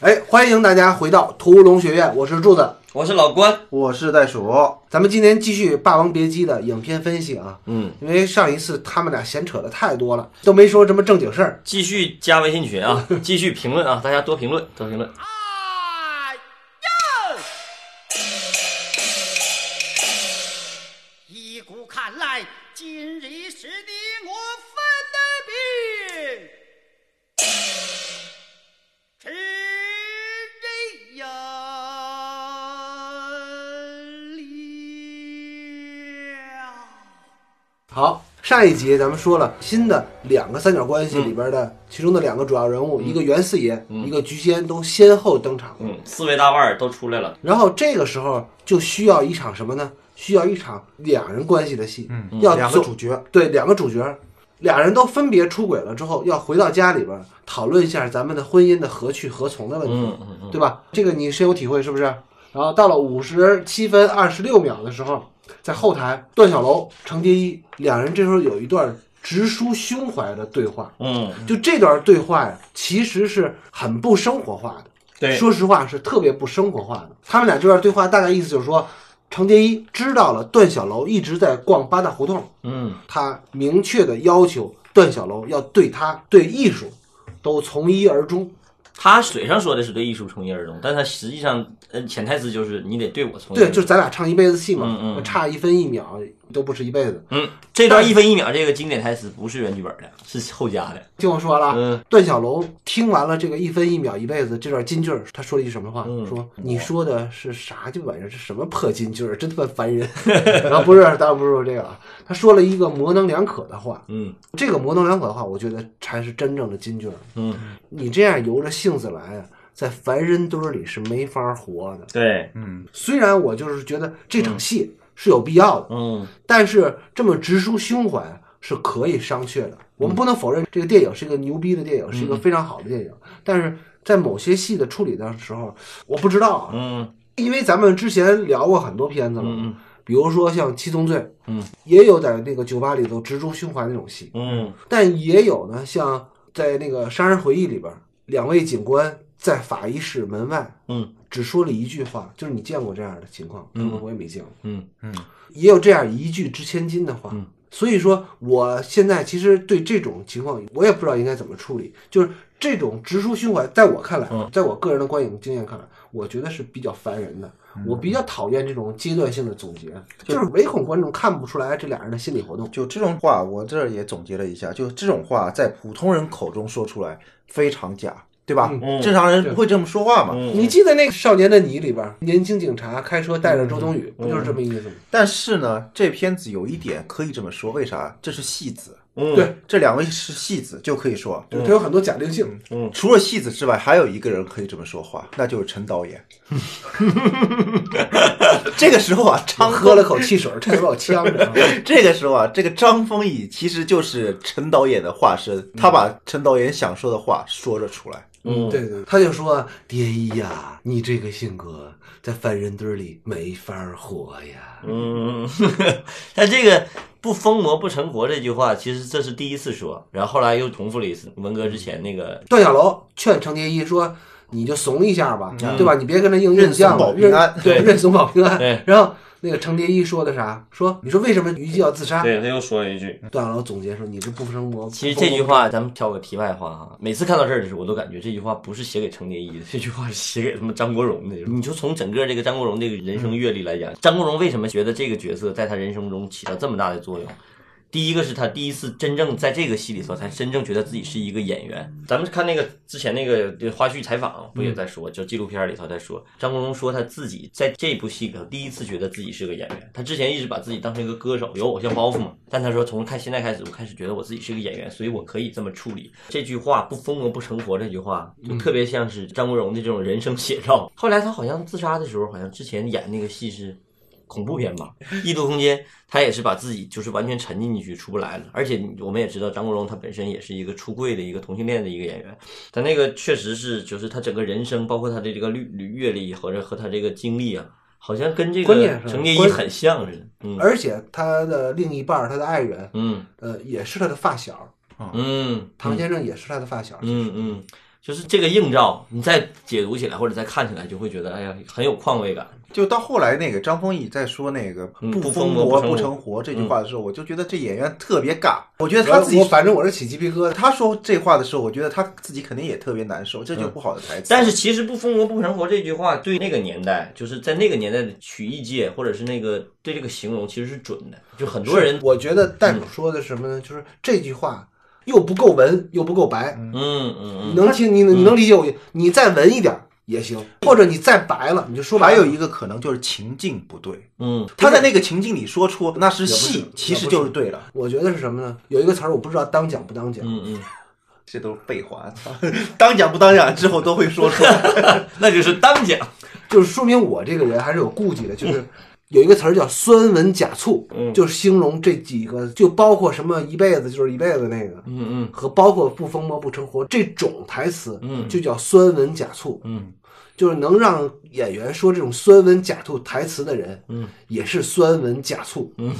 哎，欢迎大家回到屠龙学院，我是柱子。我是老关，我是袋鼠，咱们今天继续《霸王别姬》的影片分析啊，嗯，因为上一次他们俩闲扯的太多了，都没说什么正经事儿。继续加微信群啊，继续评论啊，大家多评论，多评论。好，上一集咱们说了新的两个三角关系里边的其中的两个主要人物，一个袁四爷，一个菊仙，都先后登场。嗯，四位大腕儿都出来了。然后这个时候就需要一场什么呢？需要一场两人关系的戏，嗯要两个主角，对，两个主角，俩人都分别出轨了之后，要回到家里边儿讨论一下咱们的婚姻的何去何从的问题，嗯嗯嗯，对吧？这个你深有体会是不是？然后到了五十七分二十六秒的时候，在后台，段小楼、程蝶衣两人这时候有一段直抒胸怀的对话，嗯，就这段对话呀，其实是很不生活化的。对，说实话是特别不生活化的。他们俩这段对话大概意思就是说，程蝶衣知道了段小楼一直在逛八大胡同，嗯他明确的要求段小楼要对他对艺术都从一而终。他嘴上说的是对艺术从一而终，但他实际上，呃，潜台词就是你得对我从对，就是咱俩唱一辈子戏嘛，嗯嗯差一分一秒都不是一辈子。嗯，这段一分一秒这个经典台词不是原剧本的，是后加的。听我说了，嗯段小楼听完了这个一分一秒一辈子这段金句儿，他说了一句什么话？嗯说你说的是啥鸡玩意儿？这什么破金句儿？真他妈烦人！然后不是，当然不是说这个了，他说了一个模棱两可的话。嗯这个模棱两可的话，我觉得才是真正的金句儿。嗯，你这样由着性子来啊，在凡人堆里是没法活的。对，嗯，虽然我就是觉得这场戏是有必要的，嗯。但是这么直抒胸怀是可以商榷的。我们不能否认这个电影是一个牛逼的电影，是一个非常好的电影。但是在某些戏的处理的时候，我不知道啊，嗯。因为咱们之前聊过很多片子了，嗯比如说像《七宗罪》，嗯，也有在那个酒吧里头直抒胸怀那种戏，嗯。但也有呢，像在那个《杀人回忆》里边，两位警官在法医室门外嗯只说了一句话，就是你见过这样的情况？嗯我也没见过。嗯嗯也有这样一句值千金的话。嗯所以说，我现在其实对这种情况，我也不知道应该怎么处理。就是这种直抒胸怀，在我看来，嗯在我个人的观影经验看来，我觉得是比较烦人的。嗯我比较讨厌这种阶段性的总结，就是唯恐观众看不出来这俩人的心理活动。就这种话，我这儿也总结了一下，就这种话在普通人口中说出来非常假，对吧？嗯正常人不会这么说话嘛。嗯，你记得那个《少年的你》里边，年轻警察开车带着周冬雨，嗯不就是这么意思吗？但是呢，这片子有一点可以这么说，为啥？这是戏子，嗯对，这两位是戏子，就可以说，就它有很多假定性。除了戏子之外，还有一个人可以这么说话，那就是陈导演。这个时候啊，张喝了口汽水，差点把我呛着。这个时候啊，这个张丰毅其实就是陈导演的化身，他把陈导演想说的话说了出来。嗯对对，他就说：“蝶衣呀，你这个性格在凡人堆里没法活呀。嗯，他这个不疯魔不成活这句话，其实这是第一次说，然后后来又重复了一次。文革之前那个，段小楼劝程蝶衣说：“你就怂一下吧，嗯对吧？你别跟他硬认硬犟了，怂保平安对，认怂保平安。对然后那个程蝶衣说的啥？说你说为什么虞姬要自杀？对他又说了一句。段小楼总结说：“你这不生魔。”其实这句话，咱们挑个题外话哈。每次看到这儿的时候，我都感觉这句话不是写给程蝶衣的，这句话是写给他们张国荣的。你就从整个这个张国荣这个人生阅历来讲，张国荣为什么觉得这个角色在他人生中起到这么大的作用？第一个是他第一次真正在这个戏里头，才真正觉得自己是一个演员。咱们看那个之前那个花絮采访，不也在说，就纪录片里头在说，张国荣说他自己在这部戏里头第一次觉得自己是个演员。他之前一直把自己当成一个歌手，有偶像包袱嘛。但他说从看现在开始，我开始觉得我自己是个演员，所以我可以这么处理。这句话“不疯魔不成活”这句话，就特别像是张国荣的这种人生写照。后来他好像自杀的时候，好像之前演那个戏是。恐怖片吧，《异度空间》，他也是把自己就是完全沉浸进去，出不来了。而且我们也知道，张国荣他本身也是一个出柜的一个同性恋的一个演员，他那个确实是就是他整个人生，包括他的这个履阅历或者和他这个经历啊，好像跟这个程蝶衣很像似的。嗯而且他的另一半儿，他的爱人，嗯呃，也是他的发小，嗯，唐先生也是他的发小。嗯嗯，就是这个映照，你再解读起来或者再看起来，就会觉得哎呀很有况味感。就到后来那个张丰毅在说那个嗯不不疯疯魔不成活这句话的时候，我就觉得这演员特别尬。我觉得他自己反正我是起鸡皮疙瘩。他说这话的时候，我觉得他自己肯定也特别难受，这就不好的台词。但是其实“不疯魔不成活”这句话对那个年代，就是在那个年代的曲艺界或者是那个对这个形容其实是准的，就很多人我觉得袋鼠说的什么呢？就是这句话又不够文，又不够白，嗯嗯嗯你能听你你能理解我？你再文一点也行，或者你再白了，你就说白还有一个可能就是情境不对，嗯他在那个情境里说出那是戏，其实就是对了。我觉得是什么呢？有一个词儿我不知道当讲不当讲，嗯嗯，这都是废话，操！当讲不当讲之后都会说出来。那就是当讲。就是说明我这个人还是有顾忌的，就是。有一个词儿叫酸文假醋，嗯就是形容这几个，就包括什么一辈子就是一辈子那个，嗯嗯和包括不疯魔不成活这种台词，嗯就叫酸文假醋，嗯就是能让演员说这种酸文假醋台词的人，嗯，也是酸文假醋。嗯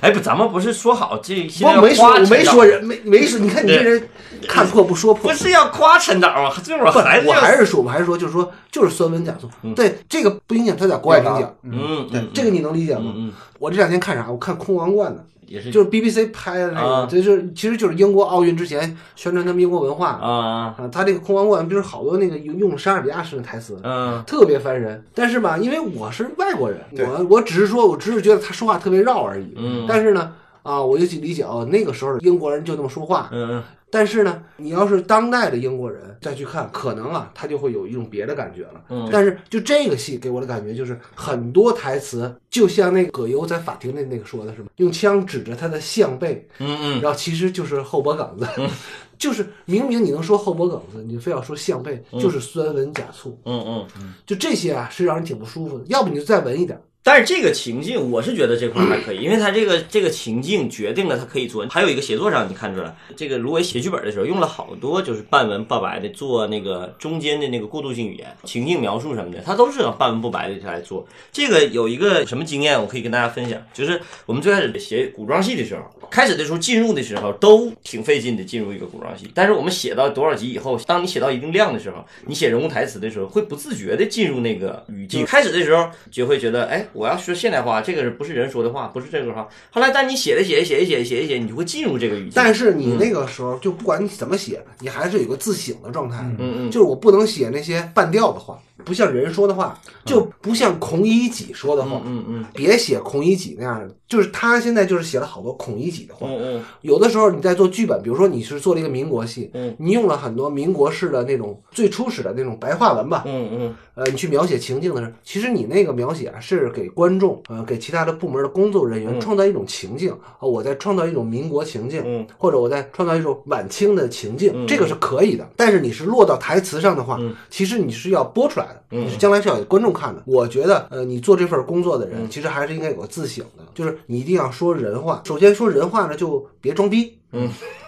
哎不，咱们不是说好这我没说，我没说人，没没说，你看你这人看破不说破不。是要夸陈导吗？这会儿不，还是我还是说，我还是说，就是说，就是酸文假醋。对，这个不影响他在国外领奖，嗯对这个你能理解吗？嗯嗯我这两天看啥？我看《空王冠》呢，也是就是 BBC 拍的那啊个，这就是其实就是英国奥运之前宣传他们英国文化啊。他这个《空王冠》不是好多那个用用莎士比亚式的台词，嗯特别烦人。但是吧，因为我是外国人，我我只是说，我只是觉得他说话特别绕而已。嗯但是呢，啊，我就去理解哦，那个时候英国人就那么说话。嗯但是呢，你要是当代的英国人再去看，可能啊，他就会有一种别的感觉了。嗯但是就这个戏给我的感觉就是很多台词，就像那个葛优在法庭那那个说的是吧？用枪指着他的项背，嗯嗯然后其实就是后脖梗子，就是明明你能说后脖梗子，你非要说项背，就是酸文假醋。嗯嗯。就这些啊，是让人挺不舒服的。要不你就再文一点。但是这个情境，我是觉得这块儿还可以，因为他这个这个情境决定了他可以做。还有一个写作上，你看出来，这个芦苇写剧本的时候用了好多就是半文半白的做那个中间的那个过渡性语言、情境描述什么的，他都是按半文不白的来做。这个有一个什么经验，我可以跟大家分享，就是我们最开始写古装戏的时候，开始的时候进入的时候都挺费劲的进入一个古装戏，但是我们写到多少集以后，当你写到一定量的时候，你写人物台词的时候，会不自觉的进入那个语境。开始的时候就会觉得，哎，我要说现代话，这个是不是人说的话，不是这个话。后来，但你写着写着写着写着写着写，你就会进入这个语境。但是你那个时候，就不管你怎么写，你还是有个自省的状态。嗯嗯就是我不能写那些半调的话，不像人说的话，就不像孔乙己说的话。嗯嗯别写孔乙己那样的，就是他现在就是写了好多孔乙己的话。嗯嗯。有的时候你在做剧本，比如说你是做了一个民国戏，嗯。你用了很多民国式的那种最初始的那种白话文吧，嗯嗯。呃，你去描写情境的时候，其实你那个描写啊是给观众，呃，给其他的部门的工作人员创造一种情境，啊、我在创造一种民国情境，嗯。或者我在创造一种晚清的情境，嗯这个是可以的。但是你是落到台词上的话，嗯。其实你是要播出来的，嗯你是将来是要给观众看的。我觉得，呃，你做这份工作的嗯人，其实还是应该有个自省的，就是你一定要说人话。首先说人话呢，就别装逼，嗯，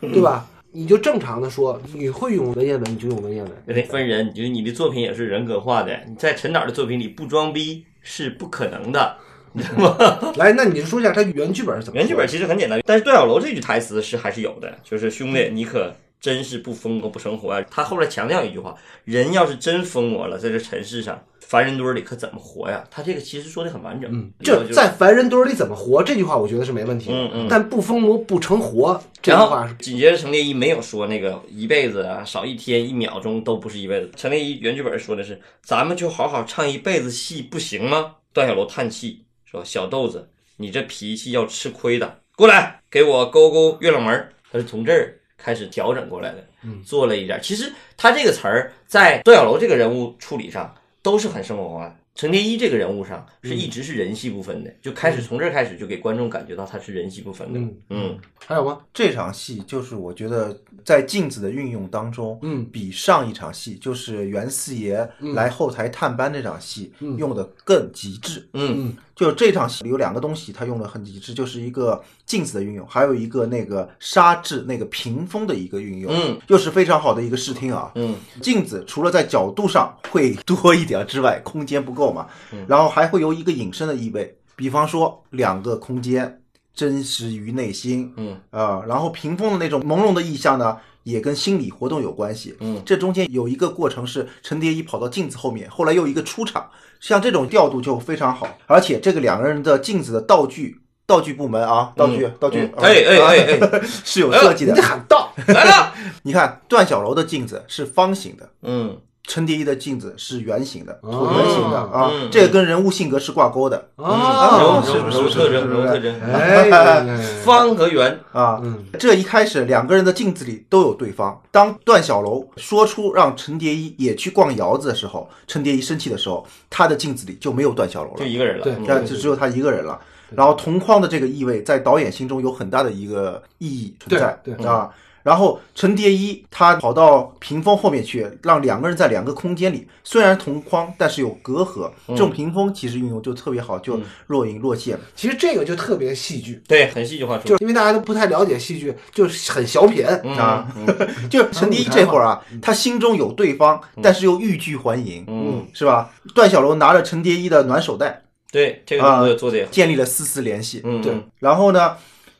对吧？你就正常的说，你会用文言文你就用文言文。得分人，就是你的作品也是人格化的。你在陈导的作品里不装逼是不可能的，你知道吗？来，那你就说一下他原剧本是怎么？原剧本其实很简单，但是段小楼这句台词是还是有的，就是兄弟，你可真是不疯魔不成活啊！他后来强调一句话：人要是真疯魔了，在这尘世上，凡人堆里可怎么活呀？他这个其实说的很完整，嗯这在凡人堆里怎么活？这句话我觉得是没问题的。嗯嗯但不疯魔不成活这句然后话是紧接着程蝶衣没有说那个一辈子啊，少一天一秒钟都不是一辈子。程蝶衣原剧本说的是，咱们就好好唱一辈子戏不行吗？段小楼叹气说：“小豆子，你这脾气要吃亏的，过来给我勾勾月亮门儿。”他是从这儿开始调整过来的，嗯做了一点。其实他这个词儿在段小楼这个人物处理上都是很生活化的。程蝶衣这个人物上是一直是人戏不分的，就开始从这儿开始就给观众感觉到他是人戏不分的。嗯嗯还有吗？这场戏就是我觉得在镜子的运用当中，嗯比上一场戏就是袁四爷来后台探班这场戏嗯用的更极致。嗯嗯就这场戏有两个东西，他用的很极致，就是一个镜子的运用，还有一个那个纱质那个屏风的一个运用，嗯，又是非常好的一个视听啊。嗯镜子除了在角度上会多一点之外，空间不够嘛，然后还会有一个隐身的意味，比方说两个空间真实于内心，嗯啊、然后屏风的那种朦胧的意象呢，也跟心理活动有关系。嗯，这中间有一个过程是陈蝶衣跑到镜子后面，后来又一个出场，像这种调度就非常好，而且这个两个人的镜子的道具。道具部门啊，道具、道具，哎哎哎，是有设计的你。喊道，来了，你看段小楼的镜子是方形的，嗯陈蝶衣的镜子是圆形的，哦椭圆形的啊嗯，这个跟人物性格是挂钩的啊，柔柔是不是特征，是不是柔特征，哎，方和圆，啊。嗯这一开始两个人的镜子里都有对方。当段小楼说出让陈蝶衣也去逛窑子的时候，陈蝶衣生气的时候，他的镜子里就没有段小楼了，就一个人了，对就只有他一个人了。然后同框的这个意味在导演心中有很大的一个意义存在，对对啊。然后陈蝶衣他跑到屏风后面去，让两个人在两个空间里，虽然同框，但是有隔阂。这种屏风其实运用就特别好，就若隐若现。其实这个就特别戏剧，对，很戏剧化，就是因为大家都不太了解戏剧，就是很小品。啊嗯 就是陈蝶衣这会儿啊，他心中有对方，但是又欲拒还迎，嗯，是吧？段小楼拿着陈蝶衣的暖手袋，对，这个啊动作做的也，建立了丝丝联系。嗯，对然后呢，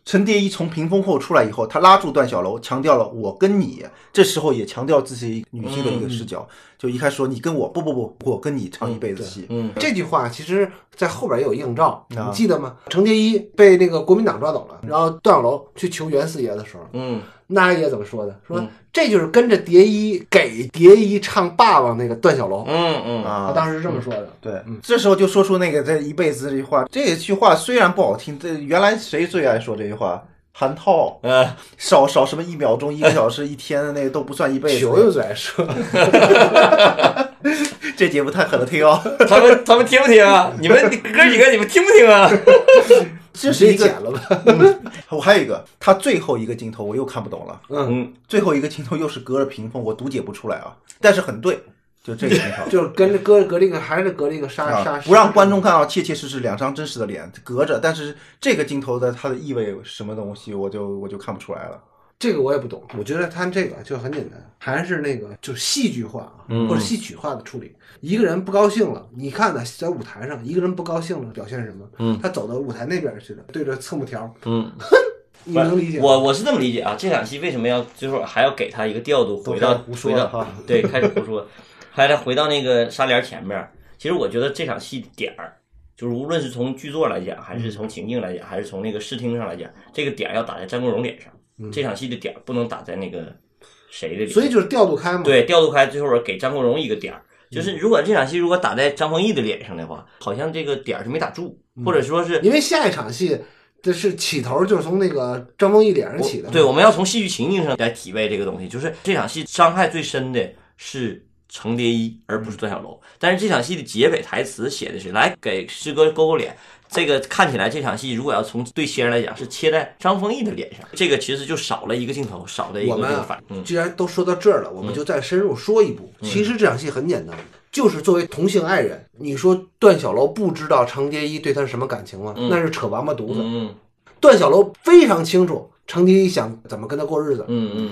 陈蝶衣从屏风后出来以后，他拉住段小楼，强调了我跟你。这时候也强调自己女性的一个视角，就一开始说你跟我，不不不，我跟你唱一辈子戏。嗯这句话其实，在后边也有映照，啊你记得吗？程蝶衣被那个国民党抓走了，然后段小楼去求袁四爷的时候，嗯那爷怎么说的？说这就是跟着蝶衣给蝶衣唱霸王那个段小楼，嗯嗯他啊，当时是这么说的。对，这时候就说出那个这一辈子这句话。这句话虽然不好听，这原来谁最爱说这句话？韩涛，呃，少少什么一秒钟、一个小时、一天的，那个都不算一辈子。球又最爱说，这节目太狠了，听哦。他们他们听不听啊？你们哥几个你们听不听啊？这是一个直接剪了吧。我还有一个，他最后一个镜头我又看不懂了。嗯，最后一个镜头又是隔着屏风，我读解不出来啊，但是很对，就这个镜头 就是跟着隔隔着一个，还是隔着一个沙沙啊，，不让观众看到切切实实两张真实的脸隔着，但是这个镜头的它的意味什么东西，我就我就看不出来了。这个我也不懂，我觉得他这个就很简单，还是那个就是戏剧化啊，嗯或者戏曲化的处理。一个人不高兴了，你看呢，在舞台上，一个人不高兴了，表现什么？嗯，他走到舞台那边去了，对着侧幕条，嗯，你能理解？我我是这么理解啊，这场戏为什么要最后还要给他一个调度，回到回到对开始胡说，还得回到那个纱帘前面。其实我觉得这场戏点儿，就是无论是从剧作来讲，还是从情境来讲，还是从那个视听上来讲，这个点儿要打在张国荣脸上。这场戏的点儿不能打在那个谁的脸上。所以就是调度开嘛。，对，调度开，最后给张国荣一个点儿。就是如果这场戏如果打在张丰毅的脸上的话，好像这个点儿是没打住，或者说是因为下一场戏这是起头就是从那个张丰毅脸上起的。对，我们要从戏剧情境上来体味这个东西。就是这场戏伤害最深的是程蝶衣，而不是段小楼。但是这场戏的结尾台词写的是来给师哥勾勾脸。这个看起来这场戏如果要从对新人来讲是切在张丰毅的脸上，这个其实就少了一个镜头，少了一个我们既然都说到这儿了，我们就再深入说一步。其实这场戏很简单，就是作为同性爱人，你说段小楼不知道程蝶衣对他是什么感情吗？那是扯王八犊子。嗯段小楼非常清楚程蝶衣想怎么跟他过日子。嗯嗯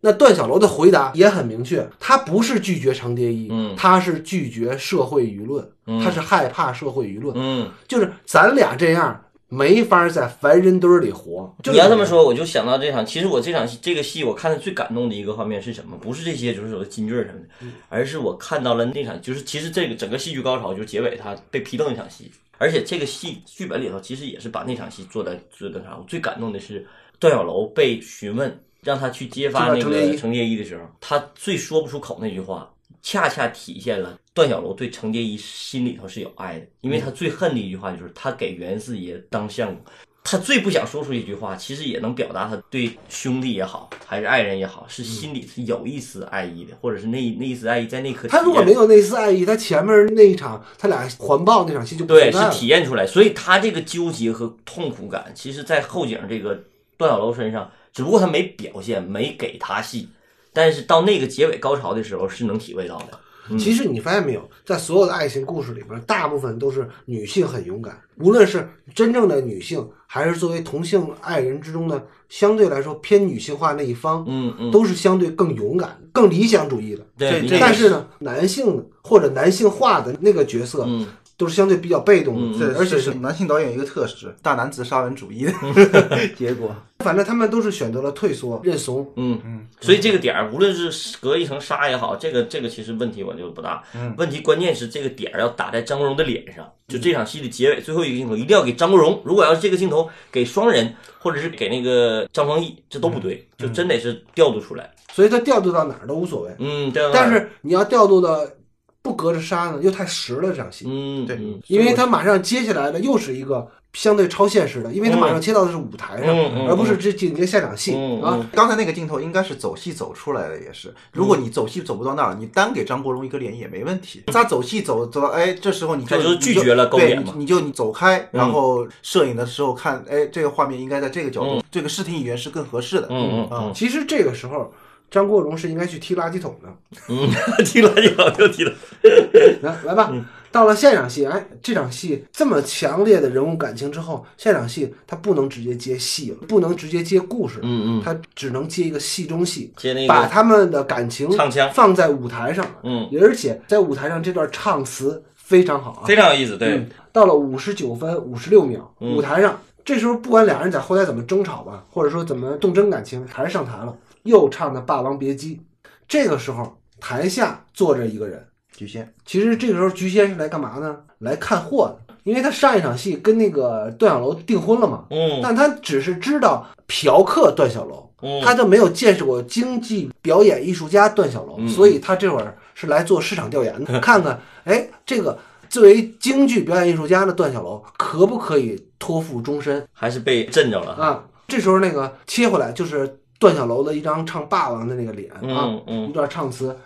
那段小楼的回答也很明确，他不是拒绝程蝶衣，嗯他是拒绝社会舆论，嗯他是害怕社会舆论，嗯，就是咱俩这样没法在凡人堆儿里活。就是你要这么说，我就想到这场。其实我这场戏，这个戏我看的最感动的一个画面是什么？不是这些，就是说金句儿什么的，而是我看到了那场，就是其实这个整个戏剧高潮，就是结尾他被批斗那场戏。而且这个戏剧本里头，其实也是把那场戏做的做的上。我最感动的是段小楼被询问，让他去揭发那个程蝶衣。的时候，他最说不出口那句话，恰恰体现了段小楼对程蝶衣心里头是有爱的，因为他最恨的一句话就是他给袁四爷当相公。他最不想说出一句话，其实也能表达他对兄弟也好，还是爱人也好，是心里是有一丝爱意的，或者是那那一丝爱意在那刻他如果没有那丝爱意，他前面那一场他俩环抱那场戏就不对，是。体验出来，所以他这个纠结和痛苦感，其实，在后景这个段小楼身上，只不过他没表现，没给他戏，但是到那个结尾高潮的时候，是能体会到的。其实你发现没有，在所有的爱情故事里边，大部分都是女性很勇敢，无论是真正的女性，还是作为同性爱人之中的相对来说偏女性化那一方，嗯嗯，都是相对更勇敢、更理想主义的。对，但是呢，男性或者男性化的那个角色，嗯都是相对比较被动嗯的，这而且是男性导演一个特质，大男子沙文主义的 结果。反正他们都是选择了退缩认怂。嗯嗯，所以这个点儿，无论是隔一层纱也好，这个这个其实问题我就不大。嗯问题关键是这个点儿要打在张国荣的脸上。就这场戏的结尾最后一个镜头，一定要给张国荣。如果要是这个镜头给双人，或者是给那个张丰毅，这都不对，就真得是调度出来。所以他调度到哪儿都无所谓。嗯，对。但是你要调度的不隔着纱呢，又太实了这场戏，对嗯对因为他马上接下来的又是一个相对超现实的，因为他马上切到的是舞台上，嗯嗯而不是这紧接下场戏、嗯啊。嗯刚才那个镜头应该是走戏走出来的，也是。如果你走戏走不到那儿，你单给张国荣一个脸也没问题。他走戏走走到，哎，这时候你就他就是拒绝了勾对脸嘛你你就你走开，然后摄影的时候看，哎，这个画面应该在这个角度，这个视听语言是更合适的。嗯嗯其实这个时候，张国荣是应该去踢垃圾桶的。嗯，踢垃圾桶就踢了。来来吧，到了现场戏，哎，这场戏这么强烈的人物感情之后，现场戏他不能直接接戏了，不能直接接故事，嗯嗯，他只能接一个戏中戏，接那个把他们的感情唱腔。放在舞台上，嗯，而且在舞台上这段唱词非常好啊，非常有意思，对。嗯，到了五十九分五十六秒，嗯。舞台上这时候不管俩人在后台怎么争吵吧，或者说怎么动真感情，还是上台了，又唱的《霸王别姬》。这个时候台下坐着一个人，菊仙，其实这个时候菊仙是来干嘛呢？来看货的，因为他上一场戏跟那个段小楼订婚了嘛，嗯。但他只是知道嫖客段小楼，嗯。他都没有见识过京剧表演艺术家段小楼，嗯。所以他这会儿是来做市场调研的，看看，哎，这个作为京剧表演艺术家的段小楼可不可以托付终身？还是被震着了。啊？这时候那个切回来就是段小楼的一张唱霸王的那个脸啊，嗯嗯一段唱词。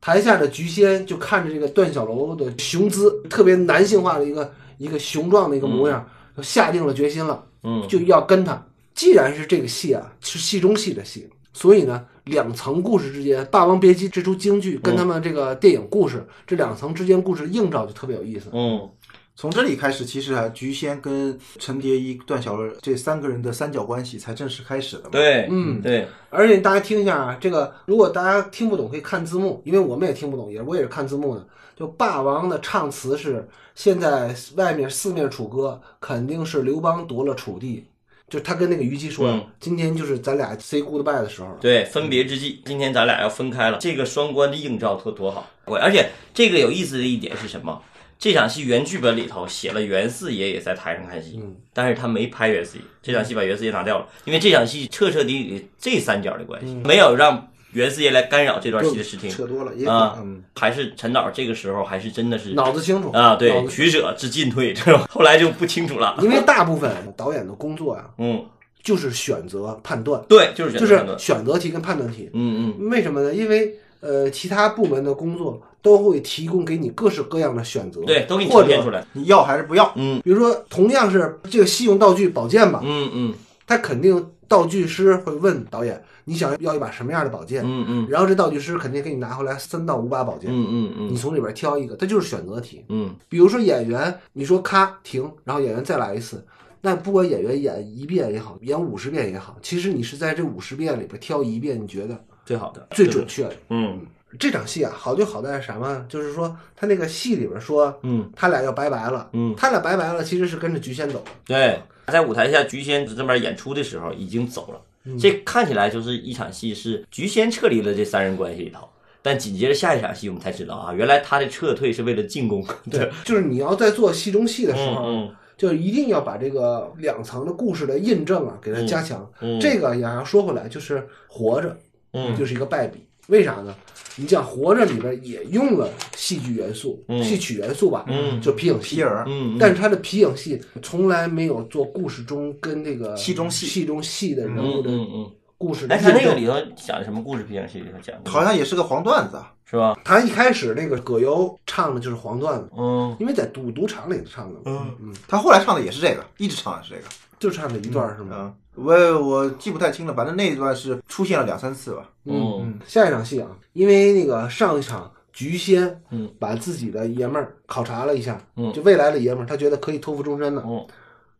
台下的菊仙就看着这个段小楼的雄姿，特别男性化的一个一个雄壮的一个模样，就下定了决心了。嗯，就要跟他。既然是这个戏啊，是戏中戏的戏，所以呢，两层故事之间，《霸王别姬》这出京剧跟他们这个电影故事、这两层之间故事映照就特别有意思。嗯从这里开始，其实啊，菊仙跟陈蝶衣、段小楼这三个人的三角关系才正式开始的嘛。对，嗯对，而且大家听一下啊，这个如果大家听不懂，可以看字幕，因为我们也听不懂，也我也是看字幕的。就霸王的唱词是现在外面四面楚歌，肯定是刘邦夺了楚地。就他跟那个虞姬说，嗯今天就是咱俩 say goodbye 的时候了。对，分别之际，今天咱俩要分开了，这个双关的映照特多好。我而且这个有意思的一点是什么？这场戏原剧本里头写了袁四爷也在台上看戏，嗯但是他没拍袁四爷，这场戏把袁四爷拿掉了，因为这场戏彻彻底底这三角的关系，没有让袁四爷来干扰这段戏的视听扯多了也啊嗯，还是陈导这个时候还是真的是脑子清楚啊，对，取舍之进退，这种？后来就不清楚了。因为大部分导演的工作呀、嗯，就是选择判断，对，就是就是选择题跟判断题。嗯嗯为什么呢？因为呃，其他部门的工作都会提供给你各式各样的选择，对，都给你或者呈现出来。你要还是不要？嗯比如说，同样是这个戏用道具宝剑吧，嗯嗯他肯定道具师会问导演，你想要一把什么样的宝剑？嗯嗯然后这道具师肯定给你拿回来三到五把宝剑，嗯嗯嗯你从里边挑一个，它就是选择题。嗯比如说演员，你说咔停，然后演员再来一次，那不管演员演一遍也好，演五十遍也好，其实你是在这五十遍里边挑一遍你觉得最好的，最准确的。嗯这场戏啊，好就好在什么？就是说他那个戏里边说，嗯他俩要拜拜了，嗯，他俩拜拜了，其实是跟着菊仙走的。对，在舞台下菊仙这边演出的时候已经走了，嗯这看起来就是一场戏是菊仙撤离了这三人关系里头，但紧接着下一场戏我们才知道啊，原来他的撤退是为了进攻。对，就是你要在做戏中戏的时候，嗯就一定要把这个两层的故事的印证啊，给它加强。嗯这个也要说回来，就是活着，嗯就是一个败笔。为啥呢？你讲活着里边也用了戏剧元素、嗯戏曲元素吧，嗯就皮影戏皮。影，嗯，但是他的皮影戏从来没有做故事中跟那个戏中戏戏中戏的人嗯物的嗯嗯，故事的哎，印证。他那个里头讲的什么故事？皮影戏里头讲的，好像也是个黄段子啊。是吧？他一开始那个葛优唱的就是黄段子，嗯因为在赌赌场里头唱的嗯，嗯他后来唱的也是这个，一直唱的是这个。就唱了一段是吗？嗯，我我记不太清了，反正那一段是出现了两三次吧。嗯。下一场戏啊，因为那个上一场菊仙，嗯，把自己的爷们儿考察了一下，嗯。就未来的爷们儿，他觉得可以托付终身的。嗯。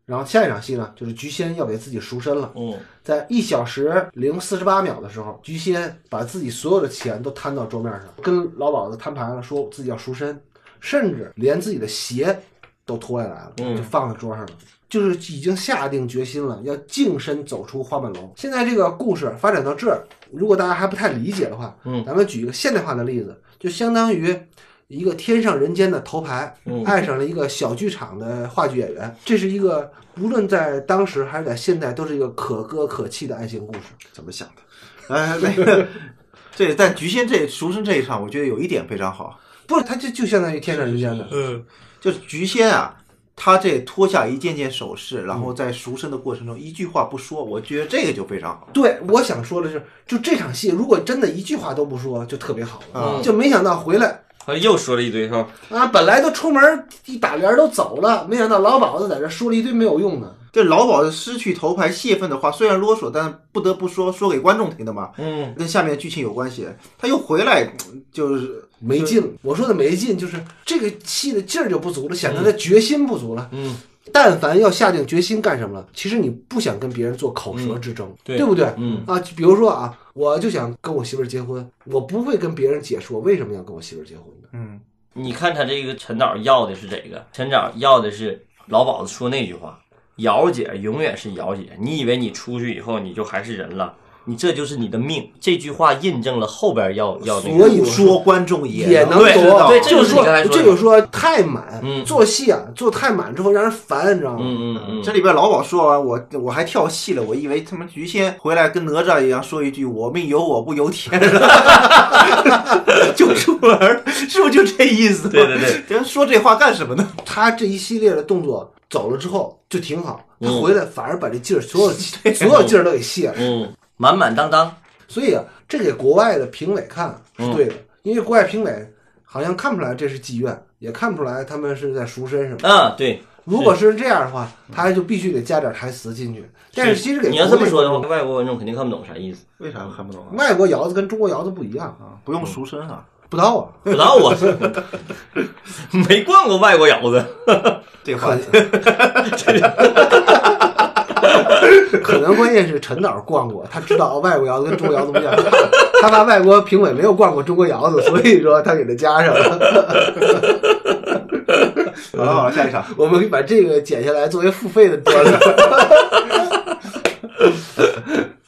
然后下一场戏呢，就是菊仙要给自己赎身了，嗯。在一小时零四十八秒的时候，菊仙把自己所有的钱都摊到桌面上，跟老鸨子摊牌了，说自己要赎身，甚至连自己的鞋都脱下来了，嗯。就放在桌上了。就是已经下定决心了，要净身走出花满楼。现在这个故事发展到这儿，如果大家还不太理解的话，嗯咱们举一个现代化的例子，就相当于一个天上人间的头牌，嗯爱上了一个小剧场的话剧演员，这是一个无论在当时还是在现在，都是一个可歌可泣的爱情故事。怎么想的？哎，那个，这但菊仙这赎身这一场，我觉得有一点非常好，不是，它就就相当于天上人间的，嗯就是菊仙啊，她这脱下一件件首饰，然后在赎身的过程中一句话不说，我觉得这个就非常好。对，我想说的是，就这场戏，如果真的一句话都不说，就特别好了。啊就没想到回来又说了一堆是吧？啊，本来都出门一打帘儿都走了，没想到老鸨子在这说了一堆没有用的。这老鸨子失去头牌泄愤的话，虽然啰嗦，但不得不说，说给观众听的嘛，嗯。跟下面剧情有关系。他又回来，嗯就是没劲，我说的没劲，就是这个戏的劲儿就不足了，显得他决心不足了。嗯，但凡要下定决心干什么了，其实你不想跟别人做口舌之争，对。不对？嗯。啊，比如说啊，我就想跟我媳妇儿结婚，我不会跟别人解释我为什么要跟我媳妇儿结婚的。嗯，你看他这个陈导要的是这个，陈导要的是老鸨子说那句话：“姚姐永远是姚姐，你以为你出去以后你就还是人了？你这就是你的命。”这句话印证了后边要要那个。所以说观众也也能对懂，对这就是说这就是说太满，嗯做戏啊做太满之后让人烦，你知道吗？嗯嗯嗯，这里边老鸨说完，我我还跳戏了，我以为他妈菊仙回来跟哪吒一样说一句“我命由我不由天 ”，就出门儿，是不是就这意思？对对对，人说这话干什么呢？他这一系列的动作走了之后就挺好，他嗯回来反而把这劲儿所有 所有劲儿都给卸了。嗯，满满当当。所以啊，这给国外的评委看嗯是对的，因为国外评委好像看不出来这是妓院，也看不出来他们是在赎身什么。啊，对。如果是这样的话，他就必须得加点台词进去。但是其实给你要这么说的话，外国观众肯定看不懂啥意思。为啥看不懂啊？外国窑子跟中国窑子不一样，啊，不用赎身啊，不知道啊。不知道啊 没逛过外国窑子。这话 可能关键是陈导逛过，他知道外国窑子跟中国窑子不一样，他怕外国评委没有逛过中国窑子，所以说他给他加上了。好了好了，下一场。我们把这个剪下来作为付费的段子。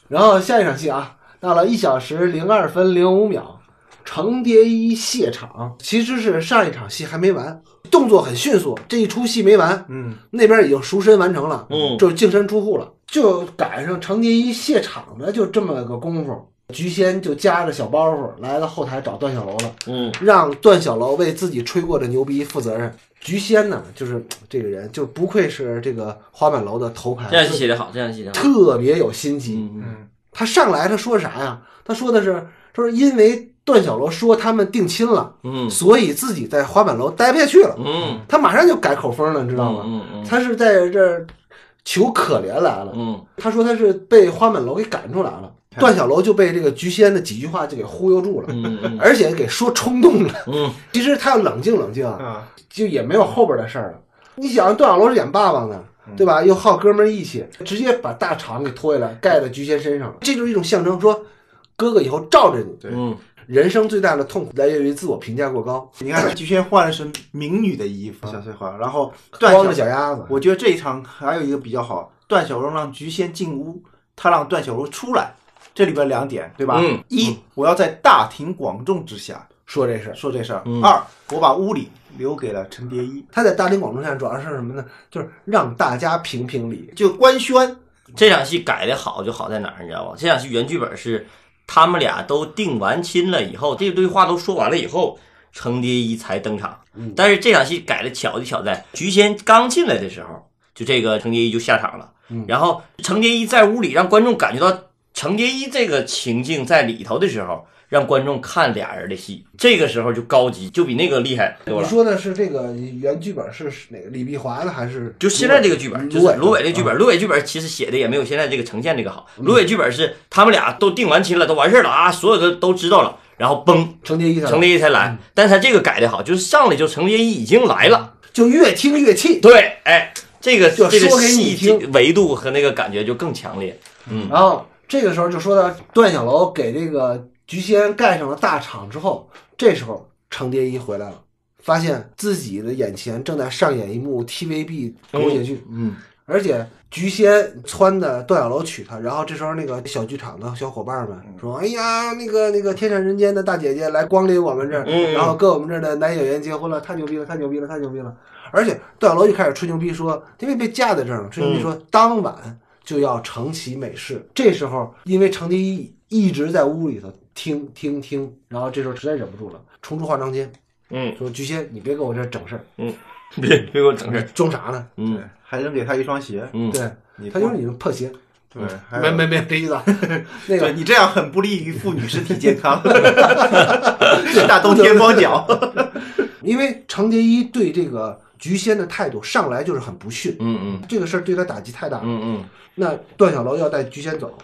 然后下一场戏啊，到了一小时零二分零五秒，程蝶衣谢场，其实是上一场戏还没完，动作很迅速，这一出戏没完，嗯，那边已经赎身完成了，嗯就是净身出户了，就赶上程蝶衣谢场的就这么个功夫。菊仙就夹着小包袱来到后台找段小楼了，嗯让段小楼为自己吹过的牛逼负责任。菊仙呢，就是这个人，就不愧是这个花满楼的头牌，这样戏写的好，这样戏写的好。特别有心机。嗯嗯嗯他上来他说啥呀？他说的是，他说因为段小楼说他们定亲了，嗯所以自己在花满楼待不下去了。嗯，他马上就改口风了，你知道吗？嗯嗯他是在这儿求可怜来了。嗯他说他是被花满楼给赶出来了，段小楼就被这个菊仙的几句话就给忽悠住了，嗯嗯 而且给说冲动了。嗯 其实他要冷静冷静，啊，就也没有后边的事儿了。你想，段小楼是演爸爸的，对吧？又好哥们儿义气，直接把大厂给拖下来盖在菊仙身上，这就是一种象征，说哥哥以后罩着你。对嗯人生最大的痛苦来源于自我评价过高，你看菊仙换的是民女的衣服，小碎花，然后段光着小，脚丫子。我觉得这一场还有一个比较好，段小楼让菊仙进屋，他让段小楼出来，这里边两点，对吧？嗯一，我要在大庭广众之下说这事儿，说这事儿；嗯二，我把屋里留给了陈蝶衣，他在大庭广众下主要是什么呢？就是让大家评评理。就官宣，这场戏改的好就好在哪儿，你知道吧？这场戏原剧本是他们俩都定完亲了以后，这堆话都说完了以后，程蝶衣才登场。但是这场戏改的巧就巧在菊仙刚进来的时候，就这个程蝶衣就下场了。然后程蝶衣在屋里让观众感觉到程蝶衣这个情境在里头的时候，让观众看俩人的戏，这个时候就高级，就比那个厉害多了。你说的是这个原剧本是哪个李碧华的还是？就现在这个剧本，就是芦苇这剧本。本，芦苇剧本其实写的也没有现在这个呈现这个好。芦苇剧本是他们俩都定完亲了，都完事儿了啊，所有的都知道了，然后崩，程蝶衣才程蝶衣才来。但是他这个改的好，就是上来就程蝶衣已经来了。就越听越气。对，哎，这个就这个说给你戏听维度和那个感觉就更强烈。嗯然后这个时候就说到段小楼给这个菊仙盖上了大厂之后，这时候程蝶衣回来了，发现自己的眼前正在上演一幕 TVB 狗血剧，嗯，而且菊仙撺的段小楼娶她，然后这时候那个小剧场的小伙伴们说：“哎呀，那个那个天上人间的大姐姐来光临我们这儿，嗯然后跟我们这儿的男演员结婚了，太牛逼了，太牛逼了，太牛逼了！”而且段小楼就开始吹牛逼说，因为被架在这儿了，吹牛逼说当晚就要承袭美事。这时候因为程蝶衣一直在屋里头听听听，然后这时候实在忍不住了，冲出化妆间嗯，说：“菊仙，你别给我这儿整事儿，嗯别别给我整事儿。装啥呢？”嗯对，还扔给他一双鞋，嗯，对，他就是你的破鞋。对，没没没这意思啊，那个你这样很不利于妇女身体健康，是大冬天光脚。因为程蝶衣对这个菊仙的态度上来就是很不逊，嗯嗯这个事儿对他打击太大了。嗯嗯那段小楼要带菊仙走，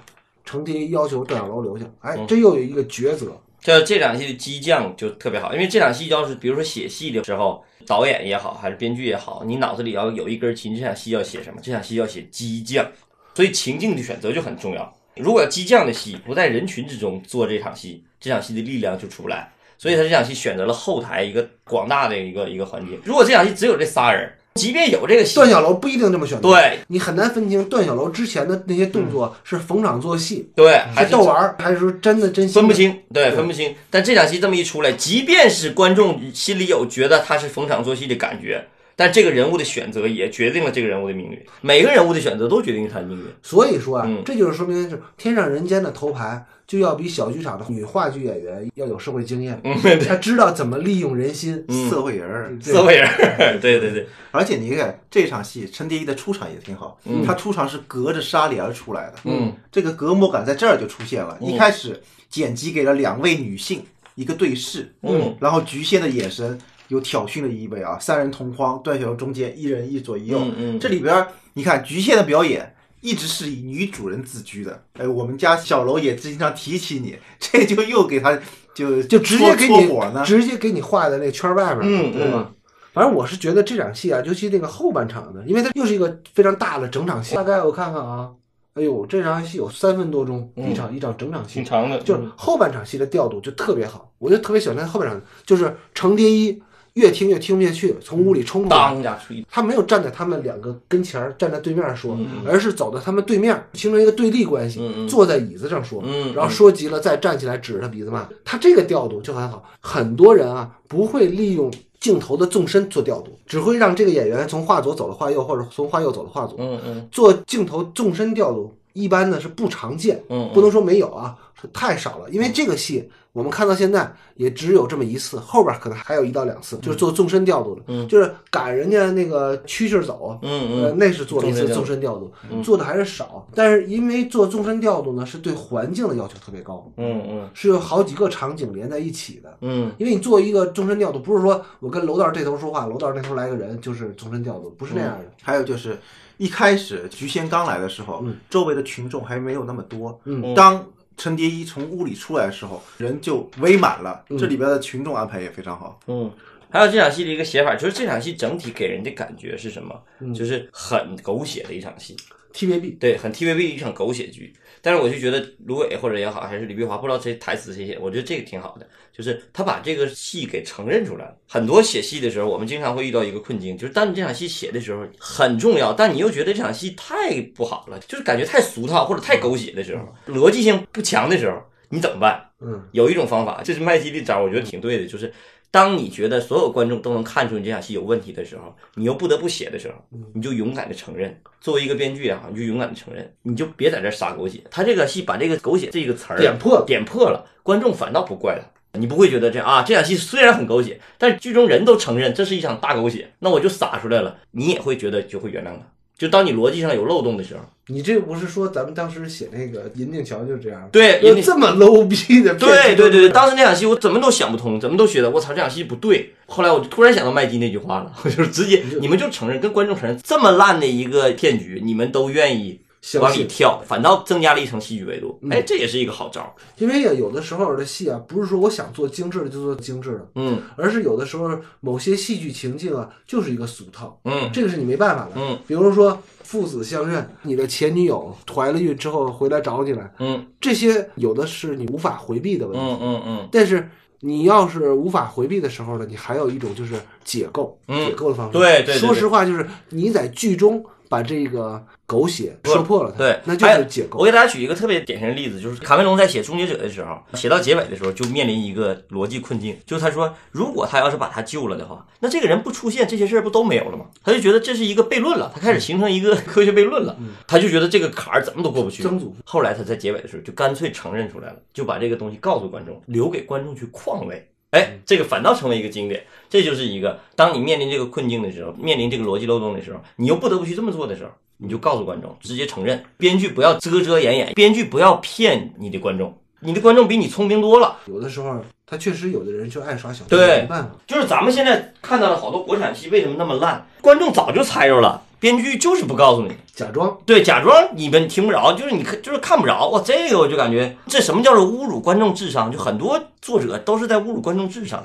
程蝶衣要求段小楼留下，哎，嗯这又有一个抉择。这这场戏的激将就特别好，因为这场戏要是比如说写戏的时候，导演也好，还是编剧也好，你脑子里要有一根筋，这场戏要写什么？这场戏要写激将，所以情境的选择就很重要。如果激将的戏不在人群之中做这场戏，这场戏的力量就出不来。所以他这场戏选择了后台一个广大的一个一个环节。如果这场戏只有这仨人，即便有这个戏，段小楼不一定这么选择，对你很难分清段小楼之前的那些动作是逢场作戏，对，还逗玩儿，还是说真的真心的分不。清，对分不清。但这场戏这么一出来，即便是观众心里有觉得他是逢场作戏的感觉，但这个人物的选择也决定了这个人物的命运。每个人物的选择都决定了他的命运。所以说啊，嗯。这就是说明是天上人间的头牌就要比小剧场的女话剧演员要有社会经验，他知道怎么利用人心。嗯。社会人儿，社会人儿，对对对，而且你看这场戏，陈蝶衣的出场也挺好，他出场是隔着纱帘出来的，嗯，这个隔膜感在这儿就出现了。嗯。一开始剪辑给了两位女性一个对视，嗯，然后局限的眼神有挑衅的意味啊，三人同框，段小楼中间，一人一左一右，嗯嗯这里边你看局限的表演。一直是以女主人自居的，哎，我们家小楼也经常提起你，这就又给他就就直接给你戳戳火呢，直接给你画在那个圈儿外边儿，嗯对吧？反正我是觉得这场戏啊，尤其那个后半场的，因为它又是一个非常大的整场戏，大概我看看啊，哎呦，这场戏有三分多钟，嗯一场一场整场戏挺，长的，就是后半场戏的调度就特别好，我就特别喜欢他后半场，就是程蝶衣越听越听不下去，从屋里冲出来，他没有站在他们两个跟前儿，站在对面说，嗯而是走到他们对面，形成一个对立关系，坐在椅子上说，嗯然后说急了再站起来指着他鼻子骂。他这个调度就很好，很多人啊不会利用镜头的纵深做调度，只会让这个演员从画左走到画右，或者从画右走到画左。嗯嗯做镜头纵深调度，一般呢是不常见，嗯不能说没有啊，是太少了。因为这个戏我们看到现在也只有这么一次，后边可能还有一到两次，就是做纵深调度的，嗯就是赶人家那个趋势走，嗯嗯，呃，那是做了一次纵纵深调度，嗯做的还是少。但是因为做纵深调度呢，是对环境的要求特别高，嗯嗯是有好几个场景连在一起的。嗯因为你做一个纵深调度，不是说我跟楼道这头说话，楼道那头来个人就是纵深调度，不是那样的。还有就是一开始菊仙刚来的时候，嗯周围的群众还没有那么多。嗯当陈蝶衣从屋里出来的时候，人就围满了。嗯这里边的群众安排也非常好。嗯。还有这场戏的一个写法，就是这场戏整体给人的感觉是什么？就是很狗血的一场戏，TVB 对，很 TVB 一场狗血剧。但是我就觉得芦苇或者也好，还是李碧华，不知道这台词谁写，我觉得这个挺好的，就是他把这个戏给承认出来了。很多写戏的时候，我们经常会遇到一个困境，就是当你这场戏写的时候很重要，但你又觉得这场戏太不好了，就是感觉太俗套或者太狗血的时候，逻辑性不强的时候，你怎么办？嗯，有一种方法，这是麦基的招儿，我觉得挺对的，就是当你觉得所有观众都能看出你这场戏有问题的时候，你又不得不写的时候，你就勇敢的承认。作为一个编剧也好，你就勇敢的承认，你就别在这儿撒狗血。他这个戏把这个狗血这个词儿点破点破了，观众反倒不怪他。你不会觉得这啊，这场戏虽然很狗血，但是剧中人都承认这是一场大狗血，那我就撒出来了，你也会觉得就会原谅他。就当你逻辑上有漏洞的时候，你这不是说咱们当时写那个银锭桥就 是这样？对有这么 low 逼的对对对对，当时那场戏我怎么都想不通，怎么都觉得我操这场戏不对。后来我就突然想到麦基那句话了，我 就是直接你们就承认跟观众承认这么烂的一个骗局，你们都愿意往里跳，反倒增加了一层戏剧维度。哎，这也是一个好招儿。因为，有的时候的戏啊，不是说我想做精致的就做精致的，嗯而是有的时候某些戏剧情境啊，就是一个俗套，嗯这个是你没办法的。嗯，比如说父子相认，你的前女友怀了孕之后回来找你来，嗯这些有的是你无法回避的问题。嗯嗯嗯但是你要是无法回避的时候呢，你还有一种就是解构，嗯解构的方式。对对对说实话，就是你在剧中把这个狗血说破了它，对，那就是解构。我给大家举一个特别典型的例子，就是卡梅隆在写《终结者》的时候，写到结尾的时候就面临一个逻辑困境，就是他说，如果他要是把他救了的话，那这个人不出现，这些事儿不都没有了吗？他就觉得这是一个悖论了，他开始形成一个 科学悖论了，他就觉得这个坎儿怎么都过不去。曾祖父后来他在结尾的时候就干脆承认出来了，就把这个东西告诉观众，留给观众去况味。哎，这个反倒成为一个经典。这就是一个，当你面临这个困境的时候，面临这个逻辑漏洞的时候，你又不得不去这么做的时候，你就告诉观众，直接承认。编剧不要遮遮掩掩，编剧不要骗你的观众，你的观众比你聪明多了。有的时候，他确实有的人就爱耍小，对没办法。就是咱们现在看到了好多国产戏为什么那么烂，观众早就猜着了，编剧就是不告诉你。假装对，假装你们听不着，就是你看，就是看不着。哇，这个我就感觉这什么叫做侮辱观众智商？就很多作者都是在侮辱观众智商。